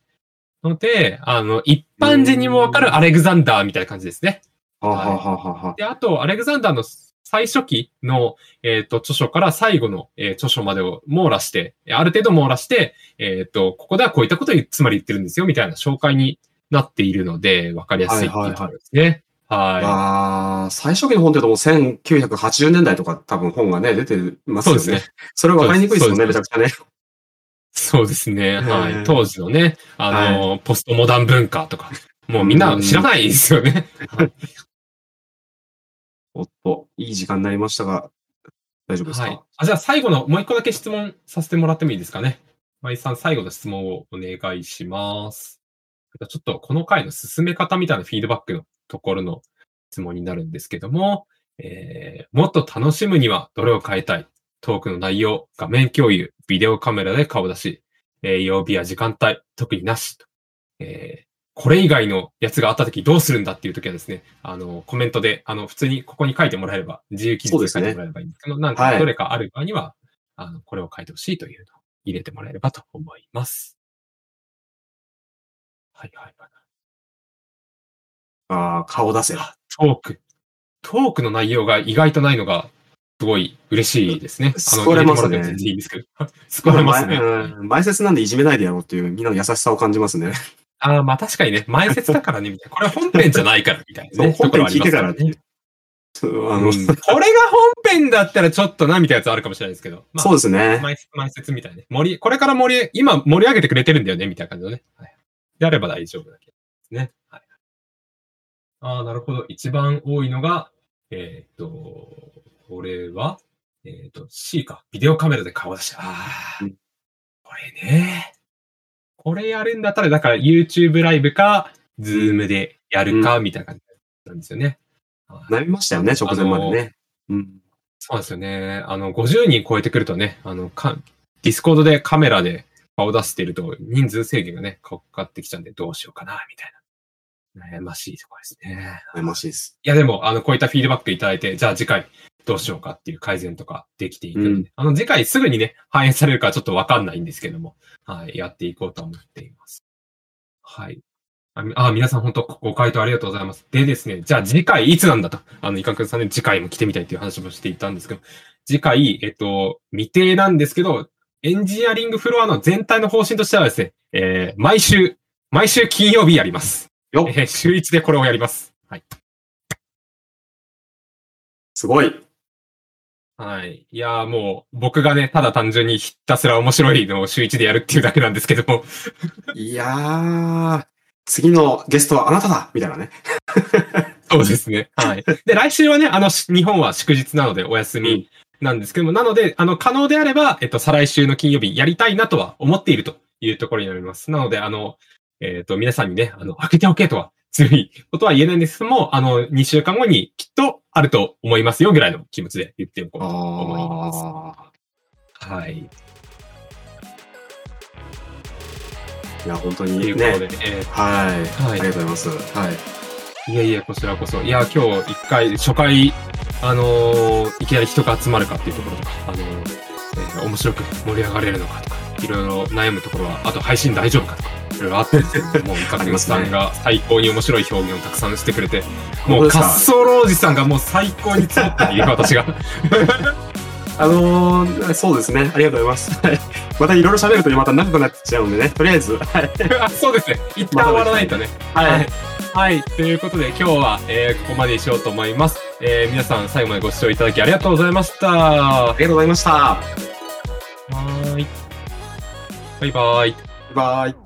ので、あの、一般人にもわかるアレグザンダーみたいな感じですね。はあ、はあはあはあ、で、あと、アレグザンダーの最初期の、えっ、ー、と、著書から最後の、えー、著書までを網羅して、ある程度網羅して、えっ、ー、と、ここではこういったことをつまり言ってるんですよ、みたいな紹介になっているので、わかりやすいっていうところですね。はいはいはいはい。ああ、最初期の本って言うともう1980年代とか多分本がね、出てますよね。そうですね。それ分かりにくいですよね、めちゃくちゃね。そうですね。はい。当時のね、あの、はい、ポストモダン文化とか、もうみんな知らないですよね。おっと、いい時間になりましたが、大丈夫ですか、はい、あじゃあ最後の、もう一個だけ質問させてもらってもいいですかね？舞さん、最後の質問をお願いします。ちょっとこの回の進め方みたいなフィードバックのところの質問になるんですけども、えー、もっと楽しむにはどれを変えたい？トークの内容、画面共有、ビデオカメラで顔出し、えー、曜日や時間帯、特になしと。えー、これ以外のやつがあった時どうするんだっていう時はですね、あの、コメントで、あの、普通にここに書いてもらえれば、自由記事で書いてもらえればいいんですけど、ね、なんかどれかある場合には、はい、あの、これを書いてほしいというのを入れてもらえればと思います。はいはいはい。ああ、顔出せ。トーク。トークの内容が意外とないのが、すごい嬉しいですね。あの、これますね。全然いいんですけど。すこれますね。前説なんでいじめないでやろうっていうみんなの優しさを感じますね。ああ、まあ確かにね、前説だからね、みたいな。これ本編じゃないからみたいな、ね。本編聞いてからね。あの、うん、これが本編だったらちょっとな、みたいなやつあるかもしれないですけど。まあ、そうですね。前前説みたいなね。盛り、これから盛り、今盛り上げてくれてるんだよね、みたいな感じのね。はい、やれば大丈夫だけですね。はい。ああ、なるほど。一番多いのが、えっ、と、これは、えっ、ー、と、C か。ビデオカメラで顔出し。ああ、うん、これね。これやるんだったら、だから YouTube ライブか、Zoom でやるか、みたいな感じなんですよね。なりましたよね、直前までね。うん。そうですよね。あの、50人超えてくるとね、あの、か、 Discord でカメラで顔出してると、人数制限がね、かかってきちゃうんで、どうしようかな、みたいな。悩ましいところですね。悩ましいです。いや、でも、あの、こういったフィードバックいただいて、じゃあ次回、どうしようかっていう改善とかできていくので、うん、あの、次回すぐにね、反映されるかちょっとわかんないんですけども、はい、やっていこうと思っています。はい。あ、あ皆さん本当ご回答ありがとうございます。でですね、じゃあ次回いつなんだと。あの、イカクンさんね、次回も来てみたいっていう話もしていたんですけど、次回、えっと、未定なんですけど、エンジニアリングフロアの全体の方針としてはですね、えー、毎週、毎週金曜日やります。よえー、週1でこれをやります。はい。すごい。はい。いやもう、僕がね、ただ単純にひたすら面白いのを週一でやるっていうだけなんですけども。いやー、次のゲストはあなただみたいなね。そうですね。はい。で、来週はね、あの、日本は祝日なのでお休みなんですけども、うん、なので、あの、可能であれば、えっと、再来週の金曜日やりたいなとは思っているというところになります。なので、あの、えっ、と、皆さんにね、あの、開けておけとは強いことは言えないんですけども、あの、2週間後にきっとあると思いますよぐらいの気持ちで言っておこうと思います。はい。いや、本当に、ね。ということで、えー、はい、はい。ありがとうございます。はい。いやいや、こちらこそ。いや、今日一回、初回、あのー、いきなり人が集まるかっていうところとか、あのー、えー、面白く盛り上がれるのかとか、いろいろ悩むところは、あと配信大丈夫かとか、いろいろあったんですけど、もう、イカクさんが最高に面白い表現をたくさんしてくれて、もう、滑走老ジさんがもう最高に詰まっている、私が。あのー、そうですね。ありがとうございます。またいろいろ喋るとまた長くなっちゃうんでね。とりあえず。はい、そうですね。一旦終わらないとね。はい。はい。ということで今日は、えー、ここまでにしようと思います。えー、皆さん最後までご視聴いただきありがとうございました。ありがとうございました。はい。バイバイ。バイバイ。